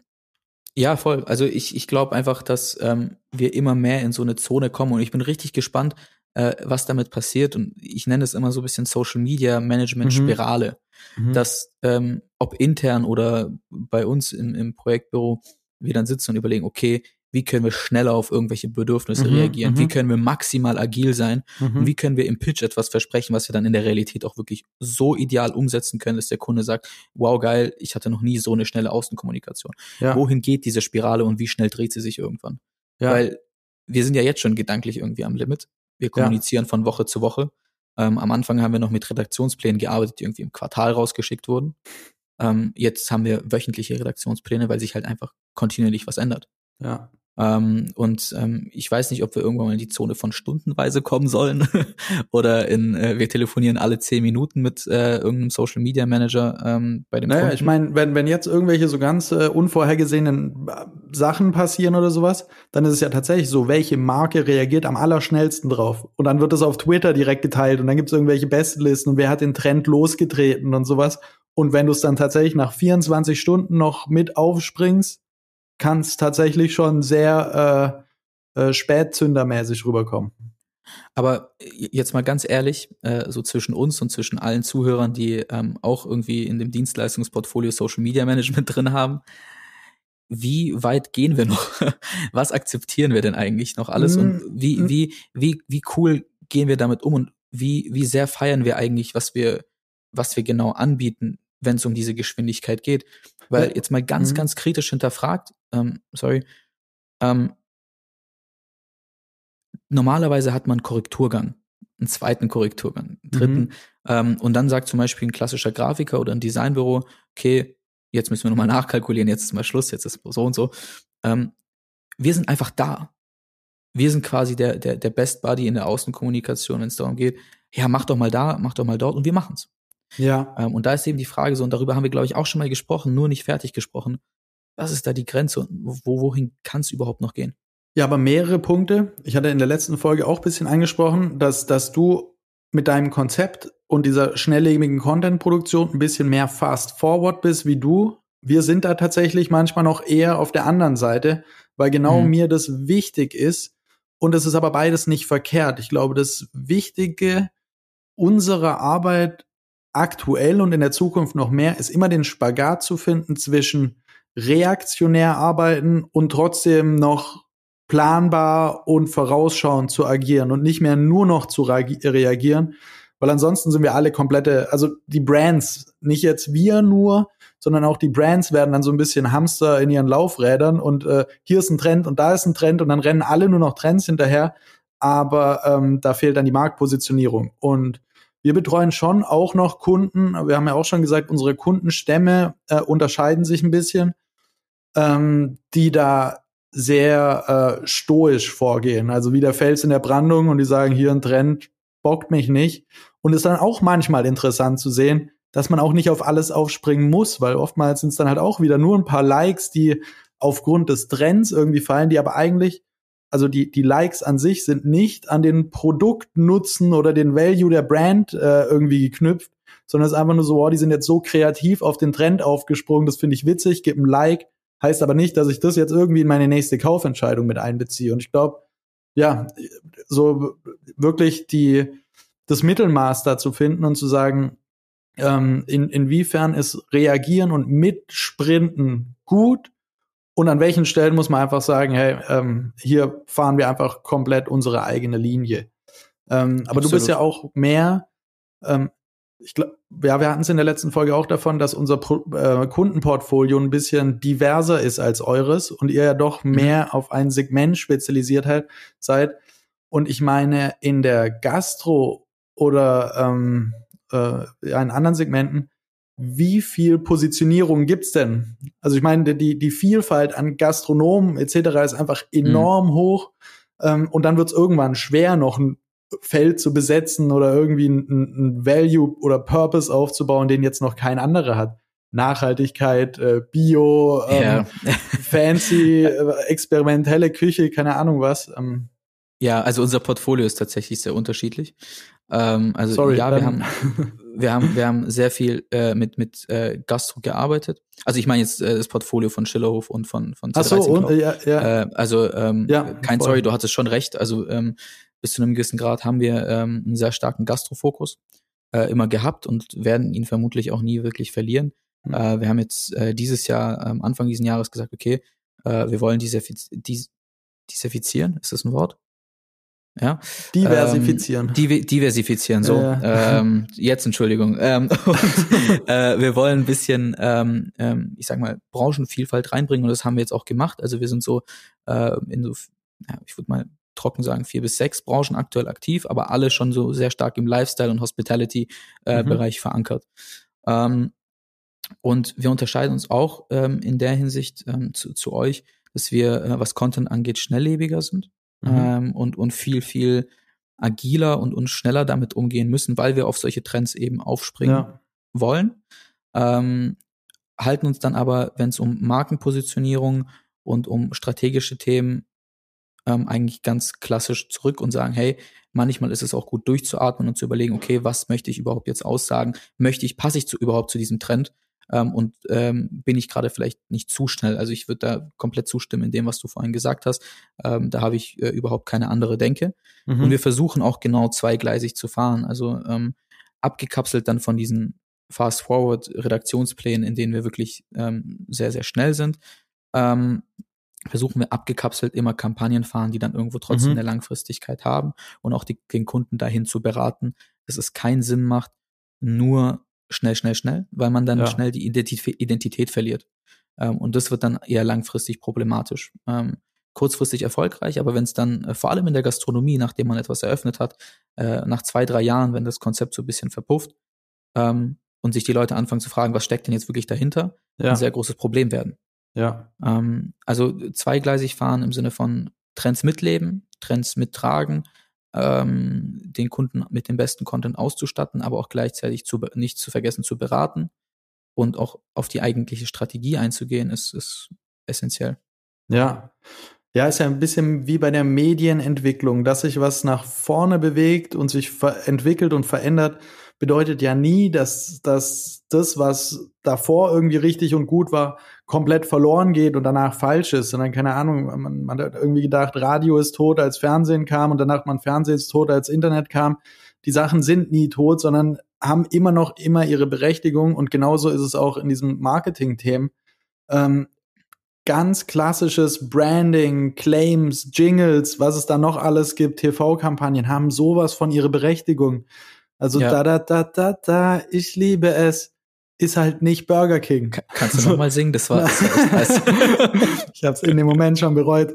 ja, voll. Also ich, ich glaube einfach, dass ähm, wir immer mehr in so eine Zone kommen und ich bin richtig gespannt, äh, was damit passiert. Und ich nenne es immer so ein bisschen Social Media Management Spirale, mhm. dass ähm, ob intern oder bei uns im, im Projektbüro wir dann sitzen und überlegen, okay, wie können wir schneller auf irgendwelche Bedürfnisse mhm, reagieren, wie mhm. können wir maximal agil sein mhm. und wie können wir im Pitch etwas versprechen, was wir dann in der Realität auch wirklich so ideal umsetzen können, dass der Kunde sagt, wow, geil, ich hatte noch nie so eine schnelle Außenkommunikation. Ja. Wohin geht diese Spirale und wie schnell dreht sie sich irgendwann? Ja. Weil wir sind ja jetzt schon gedanklich irgendwie am Limit. Wir kommunizieren ja. von Woche zu Woche. Ähm, am Anfang haben wir noch mit Redaktionsplänen gearbeitet, die irgendwie im Quartal rausgeschickt wurden. Ähm, jetzt haben wir wöchentliche Redaktionspläne, weil sich halt einfach kontinuierlich was ändert. Ja. Ähm, und ähm, ich weiß nicht, ob wir irgendwann mal in die Zone von stundenweise kommen sollen oder in äh, wir telefonieren alle zehn Minuten mit äh, irgendeinem Social Media Manager ähm, bei dem Naja, Kunden. ich meine, wenn, wenn jetzt irgendwelche so ganz äh, unvorhergesehenen äh, Sachen passieren oder sowas, dann ist es ja tatsächlich so, welche Marke reagiert am allerschnellsten drauf. Und dann wird das auf Twitter direkt geteilt und dann gibt es irgendwelche Bestenlisten und wer hat den Trend losgetreten und sowas. Und wenn du es dann tatsächlich nach 24 Stunden noch mit aufspringst, kann es tatsächlich schon sehr äh, äh, spätzündermäßig rüberkommen. Aber jetzt mal ganz ehrlich, äh, so zwischen uns und zwischen allen Zuhörern, die ähm, auch irgendwie in dem Dienstleistungsportfolio Social Media Management drin haben, wie weit gehen wir noch? Was akzeptieren wir denn eigentlich noch alles? Und mm, wie, mm. wie, wie, wie cool gehen wir damit um und wie, wie sehr feiern wir eigentlich, was wir, was wir genau anbieten, wenn es um diese Geschwindigkeit geht? Weil jetzt mal ganz, mhm. ganz kritisch hinterfragt, ähm, sorry, ähm, normalerweise hat man Korrekturgang, einen zweiten Korrekturgang, einen dritten, mhm. ähm, und dann sagt zum Beispiel ein klassischer Grafiker oder ein Designbüro, okay, jetzt müssen wir nochmal nachkalkulieren, jetzt ist mal Schluss, jetzt ist so und so. Ähm, wir sind einfach da. Wir sind quasi der, der, der Best Buddy in der Außenkommunikation, wenn es darum geht, ja, mach doch mal da, mach doch mal dort und wir machen's. Ja. Ähm, und da ist eben die Frage so, und darüber haben wir, glaube ich, auch schon mal gesprochen, nur nicht fertig gesprochen. Was ist da die Grenze und wo, wohin kann es überhaupt noch gehen? Ja, aber mehrere Punkte. Ich hatte in der letzten Folge auch ein bisschen angesprochen, dass, dass du mit deinem Konzept und dieser schnelllebigen Content-Produktion ein bisschen mehr fast forward bist wie du. Wir sind da tatsächlich manchmal noch eher auf der anderen Seite, weil genau mhm. mir das wichtig ist. Und es ist aber beides nicht verkehrt. Ich glaube, das Wichtige unserer Arbeit aktuell und in der Zukunft noch mehr, ist immer den Spagat zu finden zwischen reaktionär arbeiten und trotzdem noch planbar und vorausschauend zu agieren und nicht mehr nur noch zu reagieren, weil ansonsten sind wir alle komplette, also die Brands, nicht jetzt wir nur, sondern auch die Brands werden dann so ein bisschen Hamster in ihren Laufrädern und äh, hier ist ein Trend und da ist ein Trend und dann rennen alle nur noch Trends hinterher, aber ähm, da fehlt dann die Marktpositionierung und wir betreuen schon auch noch Kunden. Wir haben ja auch schon gesagt, unsere Kundenstämme äh, unterscheiden sich ein bisschen, ähm, die da sehr äh, stoisch vorgehen. Also wie der Fels in der Brandung und die sagen, hier ein Trend bockt mich nicht. Und es ist dann auch manchmal interessant zu sehen, dass man auch nicht auf alles aufspringen muss, weil oftmals sind es dann halt auch wieder nur ein paar Likes, die aufgrund des Trends irgendwie fallen, die aber eigentlich also die, die Likes an sich sind nicht an den Produktnutzen oder den Value der Brand äh, irgendwie geknüpft, sondern es ist einfach nur so, oh, die sind jetzt so kreativ auf den Trend aufgesprungen, das finde ich witzig, gib ein Like, heißt aber nicht, dass ich das jetzt irgendwie in meine nächste Kaufentscheidung mit einbeziehe. Und ich glaube, ja, so wirklich die, das Mittelmaß da zu finden und zu sagen, ähm, in, inwiefern ist Reagieren und Mitsprinten gut und an welchen Stellen muss man einfach sagen, hey, ähm, hier fahren wir einfach komplett unsere eigene Linie. Ähm, aber du bist ja auch mehr, ähm, ich glaube, ja, wir hatten es in der letzten Folge auch davon, dass unser Pro äh, Kundenportfolio ein bisschen diverser ist als eures und ihr ja doch mhm. mehr mhm. auf ein Segment spezialisiert halt, seid. Und ich meine, in der Gastro oder ähm, äh, in anderen Segmenten wie viel Positionierung gibt's denn? Also ich meine, die, die Vielfalt an Gastronomen etc. ist einfach enorm mhm. hoch. Ähm, und dann wird's irgendwann schwer, noch ein Feld zu besetzen oder irgendwie ein, ein Value oder Purpose aufzubauen, den jetzt noch kein anderer hat. Nachhaltigkeit, äh, Bio, ähm, ja. fancy, äh, experimentelle Küche, keine Ahnung was. Ähm. Ja, also unser Portfolio ist tatsächlich sehr unterschiedlich. Ähm, also Sorry, ja, wir haben wir haben, wir haben sehr viel äh, mit, mit äh, Gastro gearbeitet. Also ich meine jetzt äh, das Portfolio von Schillerhof und von, von Ach so, und, ja, ja. Äh, also ähm, ja, kein voll. Sorry, du hattest schon recht. Also ähm, bis zu einem gewissen Grad haben wir ähm, einen sehr starken Gastrofokus äh, immer gehabt und werden ihn vermutlich auch nie wirklich verlieren. Mhm. Äh, wir haben jetzt äh, dieses Jahr, am Anfang dieses Jahres gesagt, okay, äh, wir wollen diversifiz dis diversifizieren, ist das ein Wort? Ja. Diversifizieren. Ähm, div diversifizieren, so. Ja. Ähm, jetzt Entschuldigung. Ähm, und, äh, wir wollen ein bisschen, ähm, ähm, ich sag mal, Branchenvielfalt reinbringen und das haben wir jetzt auch gemacht. Also wir sind so äh, in so, ja, ich würde mal trocken sagen, vier bis sechs Branchen aktuell aktiv, aber alle schon so sehr stark im Lifestyle- und Hospitality-Bereich äh, mhm. verankert. Ähm, und wir unterscheiden uns auch ähm, in der Hinsicht ähm, zu, zu euch, dass wir, äh, was Content angeht, schnelllebiger sind mhm. ähm, und, und viel, viel agiler und, und schneller damit umgehen müssen, weil wir auf solche Trends eben aufspringen ja. wollen. Ähm, halten uns dann aber, wenn es um Markenpositionierung und um strategische Themen ähm, eigentlich ganz klassisch zurück und sagen, hey, manchmal ist es auch gut durchzuatmen und zu überlegen, okay, was möchte ich überhaupt jetzt aussagen? Möchte ich, passe ich zu, überhaupt zu diesem Trend? Ähm, und ähm, bin ich gerade vielleicht nicht zu schnell? Also ich würde da komplett zustimmen in dem, was du vorhin gesagt hast. Ähm, da habe ich äh, überhaupt keine andere Denke. Mhm. Und wir versuchen auch genau zweigleisig zu fahren. Also ähm, abgekapselt dann von diesen Fast-Forward-Redaktionsplänen, in denen wir wirklich ähm, sehr, sehr schnell sind. Ähm, versuchen wir abgekapselt immer Kampagnen fahren, die dann irgendwo trotzdem mhm. eine Langfristigkeit haben und auch die, den Kunden dahin zu beraten, dass es keinen Sinn macht, nur schnell, schnell, schnell, weil man dann ja. schnell die Identität, Identität verliert. Ähm, und das wird dann eher langfristig problematisch. Ähm, kurzfristig erfolgreich, aber wenn es dann, äh, vor allem in der Gastronomie, nachdem man etwas eröffnet hat, äh, nach zwei, drei Jahren, wenn das Konzept so ein bisschen verpufft ähm, und sich die Leute anfangen zu fragen, was steckt denn jetzt wirklich dahinter, ja. ein sehr großes Problem werden. Ja. Ähm, also zweigleisig fahren im Sinne von Trends mitleben, Trends mittragen, ähm, den Kunden mit dem besten Content auszustatten, aber auch gleichzeitig zu, nicht zu vergessen zu beraten und auch auf die eigentliche Strategie einzugehen, ist, ist essentiell. Ja. Ja, ist ja ein bisschen wie bei der Medienentwicklung, dass sich was nach vorne bewegt und sich entwickelt und verändert, bedeutet ja nie, dass, dass das, was davor irgendwie richtig und gut war, komplett verloren geht und danach falsch ist, sondern keine Ahnung, man, man hat irgendwie gedacht, Radio ist tot, als Fernsehen kam und danach man Fernsehen ist tot, als Internet kam. Die Sachen sind nie tot, sondern haben immer noch immer ihre Berechtigung und genauso ist es auch in diesem Marketing-Themen. Ähm, ganz klassisches Branding, Claims, Jingles, was es da noch alles gibt, TV-Kampagnen haben sowas von ihrer Berechtigung. Also ja. da, da, da, da, da, ich liebe es, ist halt nicht Burger King. Kann, kannst du noch mal singen? Das war, das war nice. ich habe es in dem Moment schon bereut.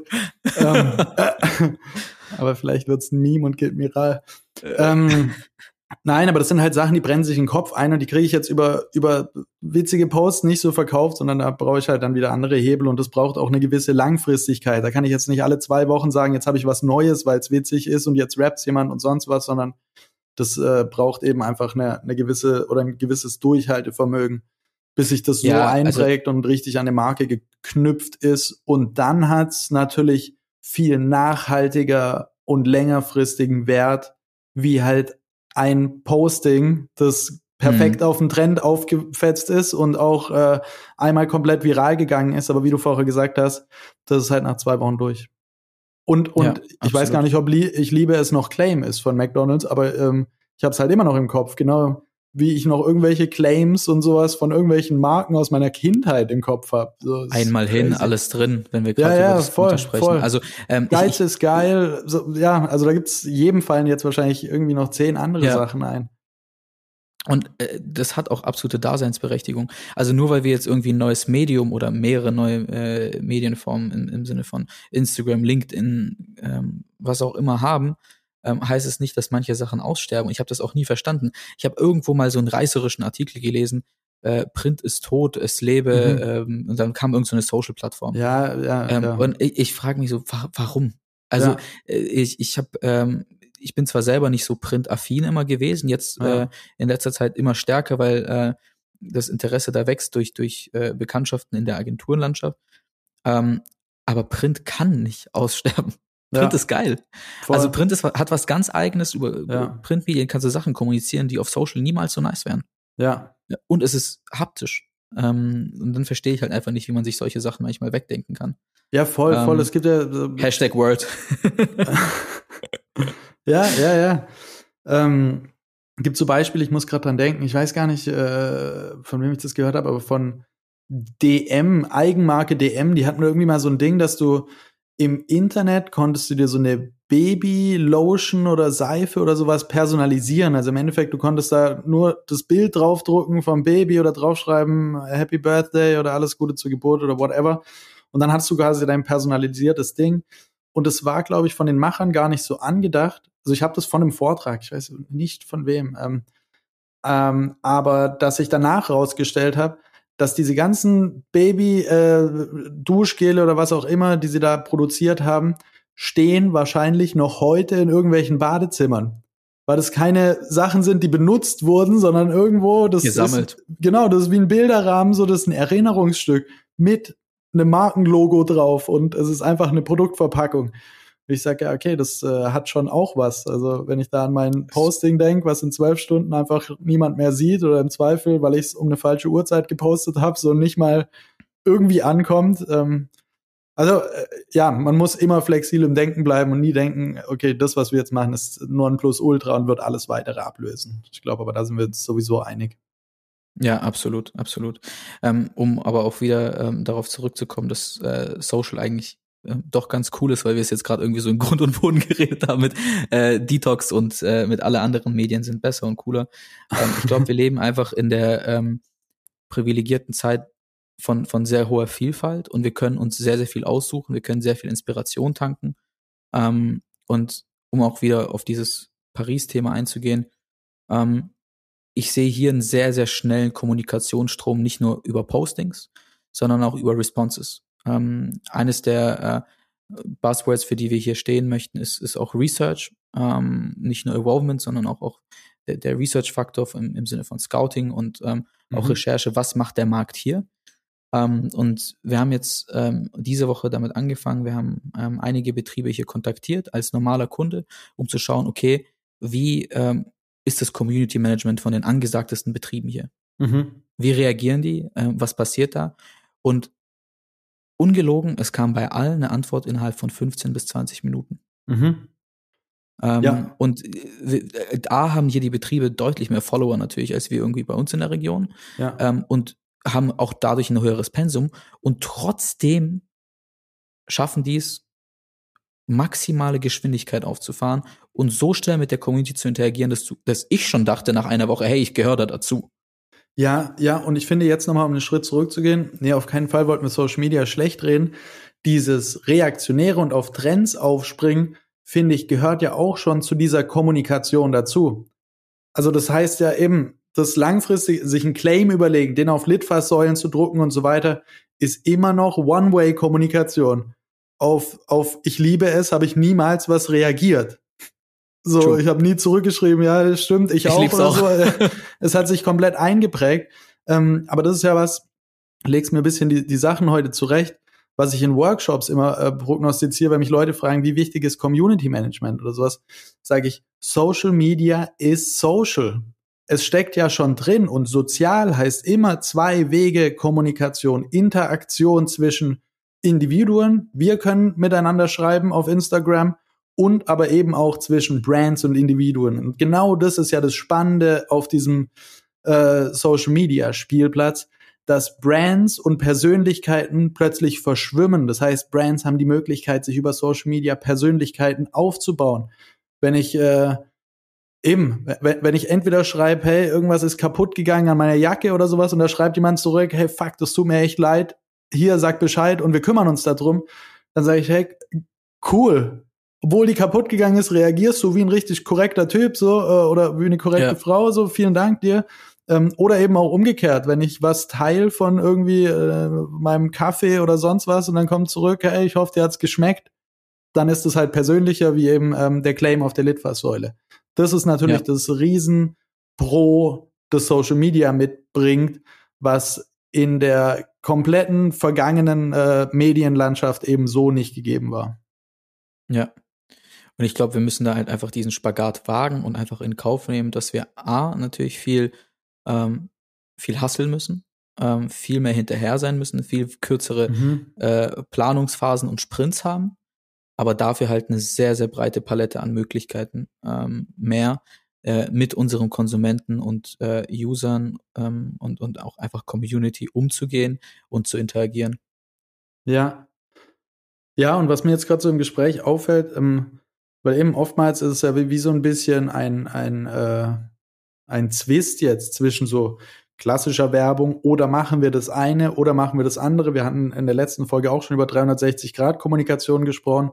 ähm, aber vielleicht wird's ein Meme und geht viral. Ähm, nein, aber das sind halt Sachen, die brennen sich in den Kopf ein und die kriege ich jetzt über, über witzige Posts nicht so verkauft, sondern da brauche ich halt dann wieder andere Hebel und das braucht auch eine gewisse Langfristigkeit. Da kann ich jetzt nicht alle zwei Wochen sagen, jetzt habe ich was Neues, weil es witzig ist und jetzt rappt jemand und sonst was, sondern das äh, braucht eben einfach eine, eine gewisse oder ein gewisses Durchhaltevermögen, bis sich das so ja, also einträgt also und richtig an eine Marke geknüpft ist. Und dann hat's natürlich viel nachhaltiger und längerfristigen Wert, wie halt ein Posting, das perfekt mhm. auf den Trend aufgefetzt ist und auch äh, einmal komplett viral gegangen ist. Aber wie du vorher gesagt hast, das ist halt nach zwei Wochen durch. Und, und ja, ich weiß gar nicht, ob li ich liebe es noch Claim ist von McDonalds, aber ähm, ich habe es halt immer noch im Kopf, genau wie ich noch irgendwelche Claims und sowas von irgendwelchen Marken aus meiner Kindheit im Kopf habe. So, Einmal crazy. hin, alles drin, wenn wir gerade ja, ja, über das voll, sprechen. Voll. Also ähm, Geiz ist geil. So, ja, also da gibt's jedem fallen jetzt wahrscheinlich irgendwie noch zehn andere ja. Sachen ein. Und äh, das hat auch absolute Daseinsberechtigung. Also nur weil wir jetzt irgendwie ein neues Medium oder mehrere neue äh, Medienformen im, im Sinne von Instagram, LinkedIn, ähm, was auch immer haben, ähm, heißt es nicht, dass manche Sachen aussterben. Ich habe das auch nie verstanden. Ich habe irgendwo mal so einen reißerischen Artikel gelesen, äh, Print ist tot, es lebe, mhm. ähm, und dann kam irgendeine so Social-Plattform. Ja, ja, ähm, ja. Und ich, ich frage mich so, wa warum? Also ja. äh, ich, ich habe ähm, ich bin zwar selber nicht so printaffin immer gewesen, jetzt ja. äh, in letzter Zeit immer stärker, weil äh, das Interesse da wächst durch, durch äh, Bekanntschaften in der Agenturenlandschaft. Ähm, aber Print kann nicht aussterben. Print ja. ist geil. Voll. Also Print ist, hat was ganz eigenes. Über, ja. Printmedien kannst du Sachen kommunizieren, die auf Social niemals so nice wären. Ja. Und es ist haptisch. Ähm, und dann verstehe ich halt einfach nicht, wie man sich solche Sachen manchmal wegdenken kann. Ja, voll, voll. Ähm, es gibt ja. Hashtag Word. Ja, ja, ja. Ähm, gibt so Beispiele, ich muss gerade dran denken, ich weiß gar nicht, äh, von wem ich das gehört habe, aber von DM, Eigenmarke DM, die hatten irgendwie mal so ein Ding, dass du im Internet konntest du dir so eine Baby-Lotion oder Seife oder sowas personalisieren. Also im Endeffekt, du konntest da nur das Bild draufdrucken vom Baby oder draufschreiben Happy Birthday oder alles Gute zur Geburt oder whatever. Und dann hast du quasi dein personalisiertes Ding. Und es war, glaube ich, von den Machern gar nicht so angedacht. Also ich habe das von einem Vortrag, ich weiß nicht von wem, ähm, ähm, aber dass ich danach rausgestellt habe, dass diese ganzen Baby-Duschgele äh, oder was auch immer, die sie da produziert haben, stehen wahrscheinlich noch heute in irgendwelchen Badezimmern. Weil das keine Sachen sind, die benutzt wurden, sondern irgendwo, das Gesammelt. ist, genau, das ist wie ein Bilderrahmen, so das ist ein Erinnerungsstück mit einem Markenlogo drauf und es ist einfach eine Produktverpackung. Ich sage ja, okay, das äh, hat schon auch was. Also wenn ich da an mein Posting denke, was in zwölf Stunden einfach niemand mehr sieht oder im Zweifel, weil ich es um eine falsche Uhrzeit gepostet habe, so nicht mal irgendwie ankommt. Ähm, also äh, ja, man muss immer flexibel im Denken bleiben und nie denken, okay, das, was wir jetzt machen, ist nur ein Plus-Ultra und wird alles weitere ablösen. Ich glaube, aber da sind wir uns sowieso einig. Ja, absolut, absolut. Ähm, um aber auch wieder ähm, darauf zurückzukommen, dass äh, Social eigentlich äh, doch ganz cool ist, weil wir es jetzt gerade irgendwie so in Grund und Boden geredet haben mit äh, Detox und äh, mit alle anderen Medien sind besser und cooler. Ähm, ich glaube, wir leben einfach in der ähm, privilegierten Zeit von, von sehr hoher Vielfalt und wir können uns sehr, sehr viel aussuchen, wir können sehr viel Inspiration tanken. Ähm, und um auch wieder auf dieses Paris-Thema einzugehen, ähm, ich sehe hier einen sehr, sehr schnellen Kommunikationsstrom, nicht nur über Postings, sondern auch über Responses. Ähm, eines der äh, Buzzwords, für die wir hier stehen möchten, ist, ist auch Research. Ähm, nicht nur Involvement, sondern auch, auch der, der Research-Faktor im, im Sinne von Scouting und ähm, auch mhm. Recherche, was macht der Markt hier? Ähm, und wir haben jetzt ähm, diese Woche damit angefangen. Wir haben ähm, einige Betriebe hier kontaktiert als normaler Kunde, um zu schauen, okay, wie ähm, ist das Community Management von den angesagtesten Betrieben hier? Mhm. Wie reagieren die? Ähm, was passiert da? Und ungelogen, es kam bei allen eine Antwort innerhalb von 15 bis 20 Minuten. Mhm. Ähm, ja. Und äh, A haben hier die Betriebe deutlich mehr Follower natürlich als wir irgendwie bei uns in der Region. Ja. Ähm, und haben auch dadurch ein höheres Pensum. Und trotzdem schaffen die es, maximale Geschwindigkeit aufzufahren und so schnell mit der Community zu interagieren, dass, du, dass ich schon dachte nach einer Woche, hey, ich gehöre da dazu. Ja, ja, und ich finde jetzt nochmal, um einen Schritt zurückzugehen, nee, auf keinen Fall wollten wir Social Media schlecht reden. Dieses Reaktionäre und auf Trends aufspringen, finde ich, gehört ja auch schon zu dieser Kommunikation dazu. Also das heißt ja eben, das langfristig sich einen Claim überlegen, den auf Litfaßsäulen zu drucken und so weiter, ist immer noch One-Way-Kommunikation. Auf, auf ich liebe es, habe ich niemals was reagiert. So, True. ich habe nie zurückgeschrieben, ja, das stimmt, ich, ich auch oder auch. so. es hat sich komplett eingeprägt. Ähm, aber das ist ja was, legst mir ein bisschen die, die Sachen heute zurecht, was ich in Workshops immer äh, prognostiziere, wenn mich Leute fragen, wie wichtig ist Community Management oder sowas, sage ich, Social Media ist social. Es steckt ja schon drin und sozial heißt immer zwei Wege Kommunikation, Interaktion zwischen Individuen. Wir können miteinander schreiben auf Instagram und aber eben auch zwischen Brands und Individuen. Und genau das ist ja das Spannende auf diesem äh, Social Media Spielplatz, dass Brands und Persönlichkeiten plötzlich verschwimmen. Das heißt, Brands haben die Möglichkeit, sich über Social Media Persönlichkeiten aufzubauen. Wenn ich äh, Eben, wenn ich entweder schreibe, hey, irgendwas ist kaputt gegangen an meiner Jacke oder sowas und da schreibt jemand zurück, hey, fuck, das tut mir echt leid, hier, sag Bescheid und wir kümmern uns darum, dann sage ich, hey, cool, obwohl die kaputt gegangen ist, reagierst du wie ein richtig korrekter Typ so äh, oder wie eine korrekte ja. Frau so. Vielen Dank dir. Ähm, oder eben auch umgekehrt, wenn ich was teil von irgendwie äh, meinem Kaffee oder sonst was und dann kommt zurück, hey, ich hoffe, dir hat's geschmeckt, dann ist es halt persönlicher wie eben ähm, der Claim auf der Litfaßsäule. Das ist natürlich ja. das Riesen Pro das Social Media mitbringt, was in der kompletten vergangenen äh, Medienlandschaft eben so nicht gegeben war. Ja, und ich glaube, wir müssen da halt einfach diesen Spagat wagen und einfach in Kauf nehmen, dass wir A, natürlich viel, ähm, viel hasseln müssen, ähm, viel mehr hinterher sein müssen, viel kürzere mhm. äh, Planungsphasen und Sprints haben. aber dafür halt eine sehr, sehr breite Palette an Möglichkeiten ähm, mehr äh, mit unseren Konsumenten und äh, Usern ähm, und, und auch einfach Community umzugehen und zu interagieren. Ja. Ja, und was mir jetzt gerade so im Gespräch auffällt, ähm, weil eben oftmals ist es ja wie, wie so ein bisschen ein, ein, äh, ein Zwist jetzt zwischen so klassischer Werbung oder machen wir das eine oder machen wir das andere. Wir hatten in der letzten Folge auch schon über 360 Grad Kommunikation gesprochen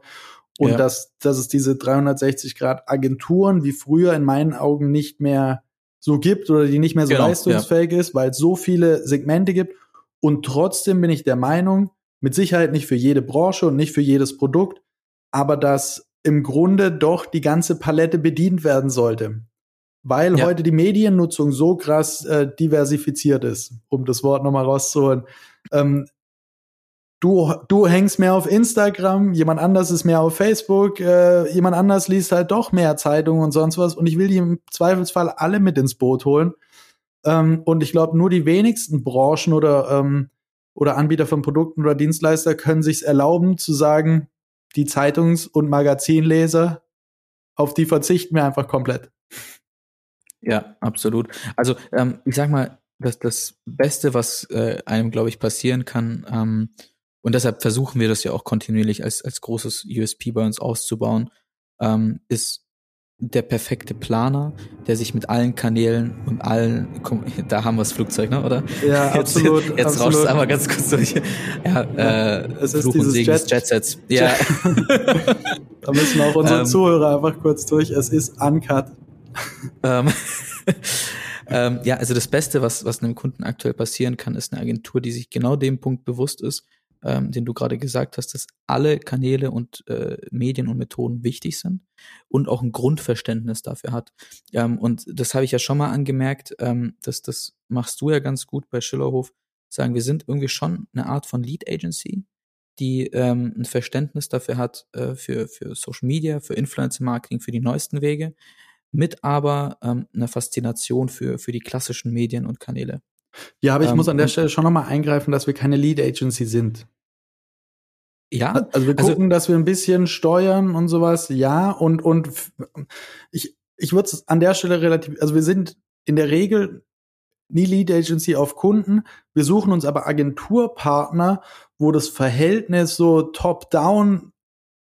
und ja. dass, dass es diese 360 Grad Agenturen wie früher in meinen Augen nicht mehr so gibt oder die nicht mehr so genau, leistungsfähig ja. ist, weil es so viele Segmente gibt. Und trotzdem bin ich der Meinung, mit Sicherheit nicht für jede Branche und nicht für jedes Produkt, aber dass im Grunde doch die ganze Palette bedient werden sollte weil ja. heute die Mediennutzung so krass äh, diversifiziert ist, um das Wort nochmal rauszuholen. Ähm, du, du hängst mehr auf Instagram, jemand anders ist mehr auf Facebook, äh, jemand anders liest halt doch mehr Zeitungen und sonst was. Und ich will die im Zweifelsfall alle mit ins Boot holen. Ähm, und ich glaube, nur die wenigsten Branchen oder, ähm, oder Anbieter von Produkten oder Dienstleister können sich erlauben zu sagen, die Zeitungs- und Magazinleser, auf die verzichten wir einfach komplett. Ja, absolut. Also ähm, ich sag mal, das, das Beste, was äh, einem, glaube ich, passieren kann, ähm, und deshalb versuchen wir das ja auch kontinuierlich als, als großes USP bei uns auszubauen, ähm, ist der perfekte Planer, der sich mit allen Kanälen und allen, da haben wir das Flugzeug, ne, oder? Ja, jetzt, absolut. Jetzt, jetzt rauscht es einmal ganz kurz durch. Ja, ja äh, es ist dieses Segen Jet Jetsets. Ja. da müssen auch unsere ähm, Zuhörer einfach kurz durch. Es ist uncut ähm, ähm, ja, also das Beste, was, was einem Kunden aktuell passieren kann, ist eine Agentur, die sich genau dem Punkt bewusst ist, ähm, den du gerade gesagt hast, dass alle Kanäle und äh, Medien und Methoden wichtig sind und auch ein Grundverständnis dafür hat. Ähm, und das habe ich ja schon mal angemerkt, ähm, dass das machst du ja ganz gut bei Schillerhof, sagen, wir sind irgendwie schon eine Art von Lead Agency, die ähm, ein Verständnis dafür hat, äh, für, für Social Media, für Influencer Marketing, für die neuesten Wege mit aber ähm, einer Faszination für, für die klassischen Medien und Kanäle. Ja, aber ich ähm, muss an der Stelle schon nochmal eingreifen, dass wir keine Lead Agency sind. Ja, also wir also gucken, also, dass wir ein bisschen steuern und sowas, ja, und, und ich, ich würde es an der Stelle relativ, also wir sind in der Regel nie Lead Agency auf Kunden, wir suchen uns aber Agenturpartner, wo das Verhältnis so top-down,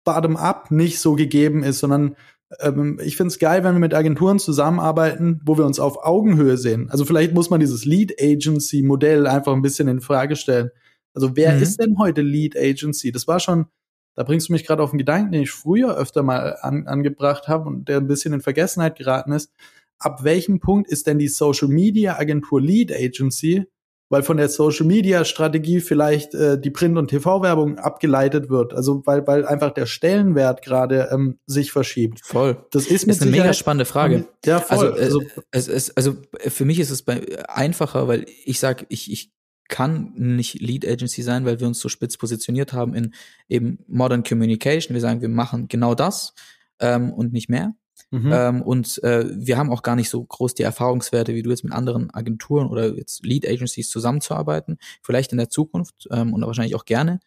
bottom-up nicht so gegeben ist, sondern ähm, ich finde es geil, wenn wir mit Agenturen zusammenarbeiten, wo wir uns auf Augenhöhe sehen. Also vielleicht muss man dieses Lead Agency Modell einfach ein bisschen in Frage stellen. Also wer mhm. ist denn heute Lead Agency? Das war schon, da bringst du mich gerade auf einen Gedanken, den ich früher öfter mal an, angebracht habe und der ein bisschen in Vergessenheit geraten ist. Ab welchem Punkt ist denn die Social Media Agentur Lead Agency weil von der Social Media Strategie vielleicht äh, die Print- und TV-Werbung abgeleitet wird. Also weil, weil einfach der Stellenwert gerade ähm, sich verschiebt. Voll. Das ist, mit ist eine mega spannende Frage. Ja, voll. Also, äh, also, es, es, also für mich ist es bei, einfacher, weil ich sage, ich, ich kann nicht Lead Agency sein, weil wir uns so spitz positioniert haben in eben Modern Communication. Wir sagen, wir machen genau das ähm, und nicht mehr. Mhm. Ähm, und äh, wir haben auch gar nicht so groß die Erfahrungswerte, wie du jetzt mit anderen Agenturen oder jetzt Lead Agencies zusammenzuarbeiten. Vielleicht in der Zukunft ähm, und wahrscheinlich auch gerne.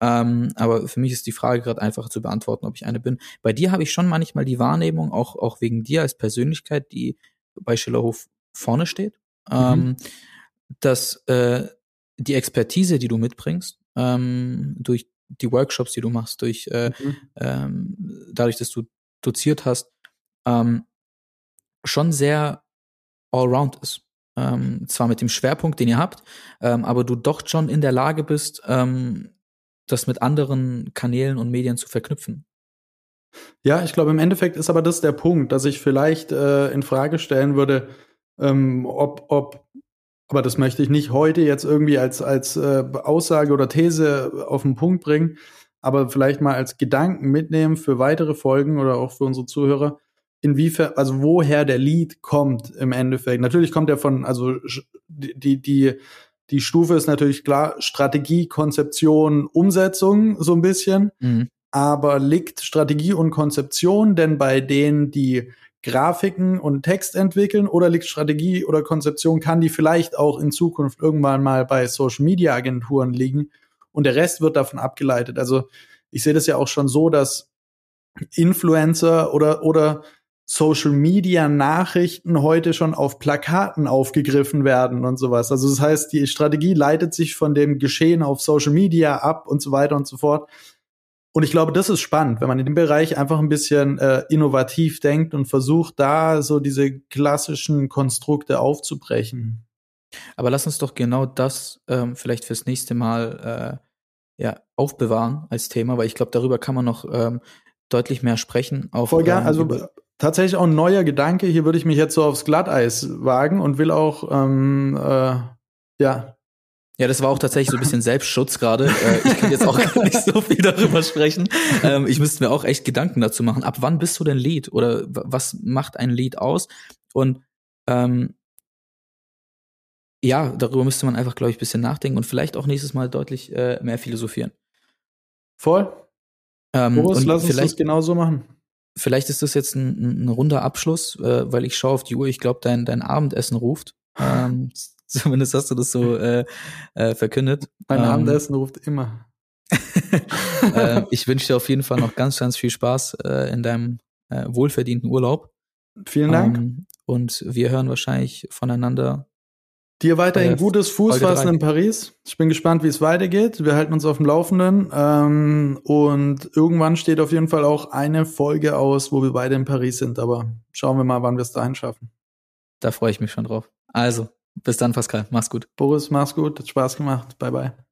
Ähm, aber für mich ist die Frage gerade einfach zu beantworten, ob ich eine bin. Bei dir habe ich schon manchmal die Wahrnehmung, auch, auch wegen dir als Persönlichkeit, die bei Schillerhof vorne steht, mhm. ähm, dass äh, die Expertise, die du mitbringst, ähm, durch die Workshops, die du machst, durch äh, mhm. ähm, dadurch, dass du doziert hast, ähm, schon sehr allround ist. Ähm, zwar mit dem Schwerpunkt, den ihr habt, ähm, aber du doch schon in der Lage bist, ähm, das mit anderen Kanälen und Medien zu verknüpfen. Ja, ich glaube, im Endeffekt ist aber das der Punkt, dass ich vielleicht äh, in Frage stellen würde, ähm, ob, ob, aber das möchte ich nicht heute jetzt irgendwie als, als äh, Aussage oder These auf den Punkt bringen, aber vielleicht mal als Gedanken mitnehmen für weitere Folgen oder auch für unsere Zuhörer, inwiefern, also woher der Lead kommt im Endeffekt. Natürlich kommt er von, also die, die, die Stufe ist natürlich klar, Strategie, Konzeption, Umsetzung so ein bisschen. Mhm. Aber liegt Strategie und Konzeption denn bei denen, die Grafiken und Text entwickeln oder liegt Strategie oder Konzeption, kann die vielleicht auch in Zukunft irgendwann mal bei Social Media Agenturen liegen und der Rest wird davon abgeleitet. Also ich sehe das ja auch schon so, dass Influencer oder, oder Social Media Nachrichten heute schon auf Plakaten aufgegriffen werden und sowas. Also das heißt, die Strategie leitet sich von dem Geschehen auf Social Media ab und so weiter und so fort. Und ich glaube, das ist spannend, wenn man in dem Bereich einfach ein bisschen äh, innovativ denkt und versucht, da so diese klassischen Konstrukte aufzubrechen. Aber lass uns doch genau das ähm, vielleicht fürs nächste Mal äh, ja, aufbewahren als Thema, weil ich glaube, darüber kann man noch ähm, deutlich mehr sprechen. Auch, Voll gern, ähm, also tatsächlich auch ein neuer Gedanke. Hier würde ich mich jetzt so aufs Glatteis wagen und will auch, ähm, äh, ja. Ja, das war auch tatsächlich so ein bisschen Selbstschutz gerade. Äh, ich kann jetzt auch gar nicht so viel darüber sprechen. Ähm, ich müsste mir auch echt Gedanken dazu machen. Ab wann bist du denn Lied? Oder was macht ein Lied aus? Und ähm, ja, darüber müsste man einfach, glaube ich, ein bisschen nachdenken und vielleicht auch nächstes Mal deutlich äh, mehr philosophieren. Voll. Ähm, Boris, lass uns das genauso machen. Vielleicht ist das jetzt ein, ein runder Abschluss, äh, weil ich schaue auf die Uhr, ich glaube, dein, dein Abendessen ruft. Ähm, zumindest hast du das so äh, äh, verkündet. Mein ähm, Abendessen ruft immer. äh, ich wünsche dir auf jeden Fall noch ganz, ganz viel Spaß äh, in deinem äh, wohlverdienten Urlaub. Vielen Dank. Ähm, und wir hören wahrscheinlich voneinander Dir weiterhin gutes Fußfassen in Paris. Ich bin gespannt, wie es weitergeht. Wir halten uns auf dem Laufenden. Ähm, und irgendwann steht auf jeden Fall auch eine Folge aus, wo wir beide in Paris sind. Aber schauen wir mal, wann wir es dahin schaffen. Da freue ich mich schon drauf. Also, bis dann, Pascal. Mach's gut. Boris, mach's gut. Hat Spaß gemacht. Bye, bye.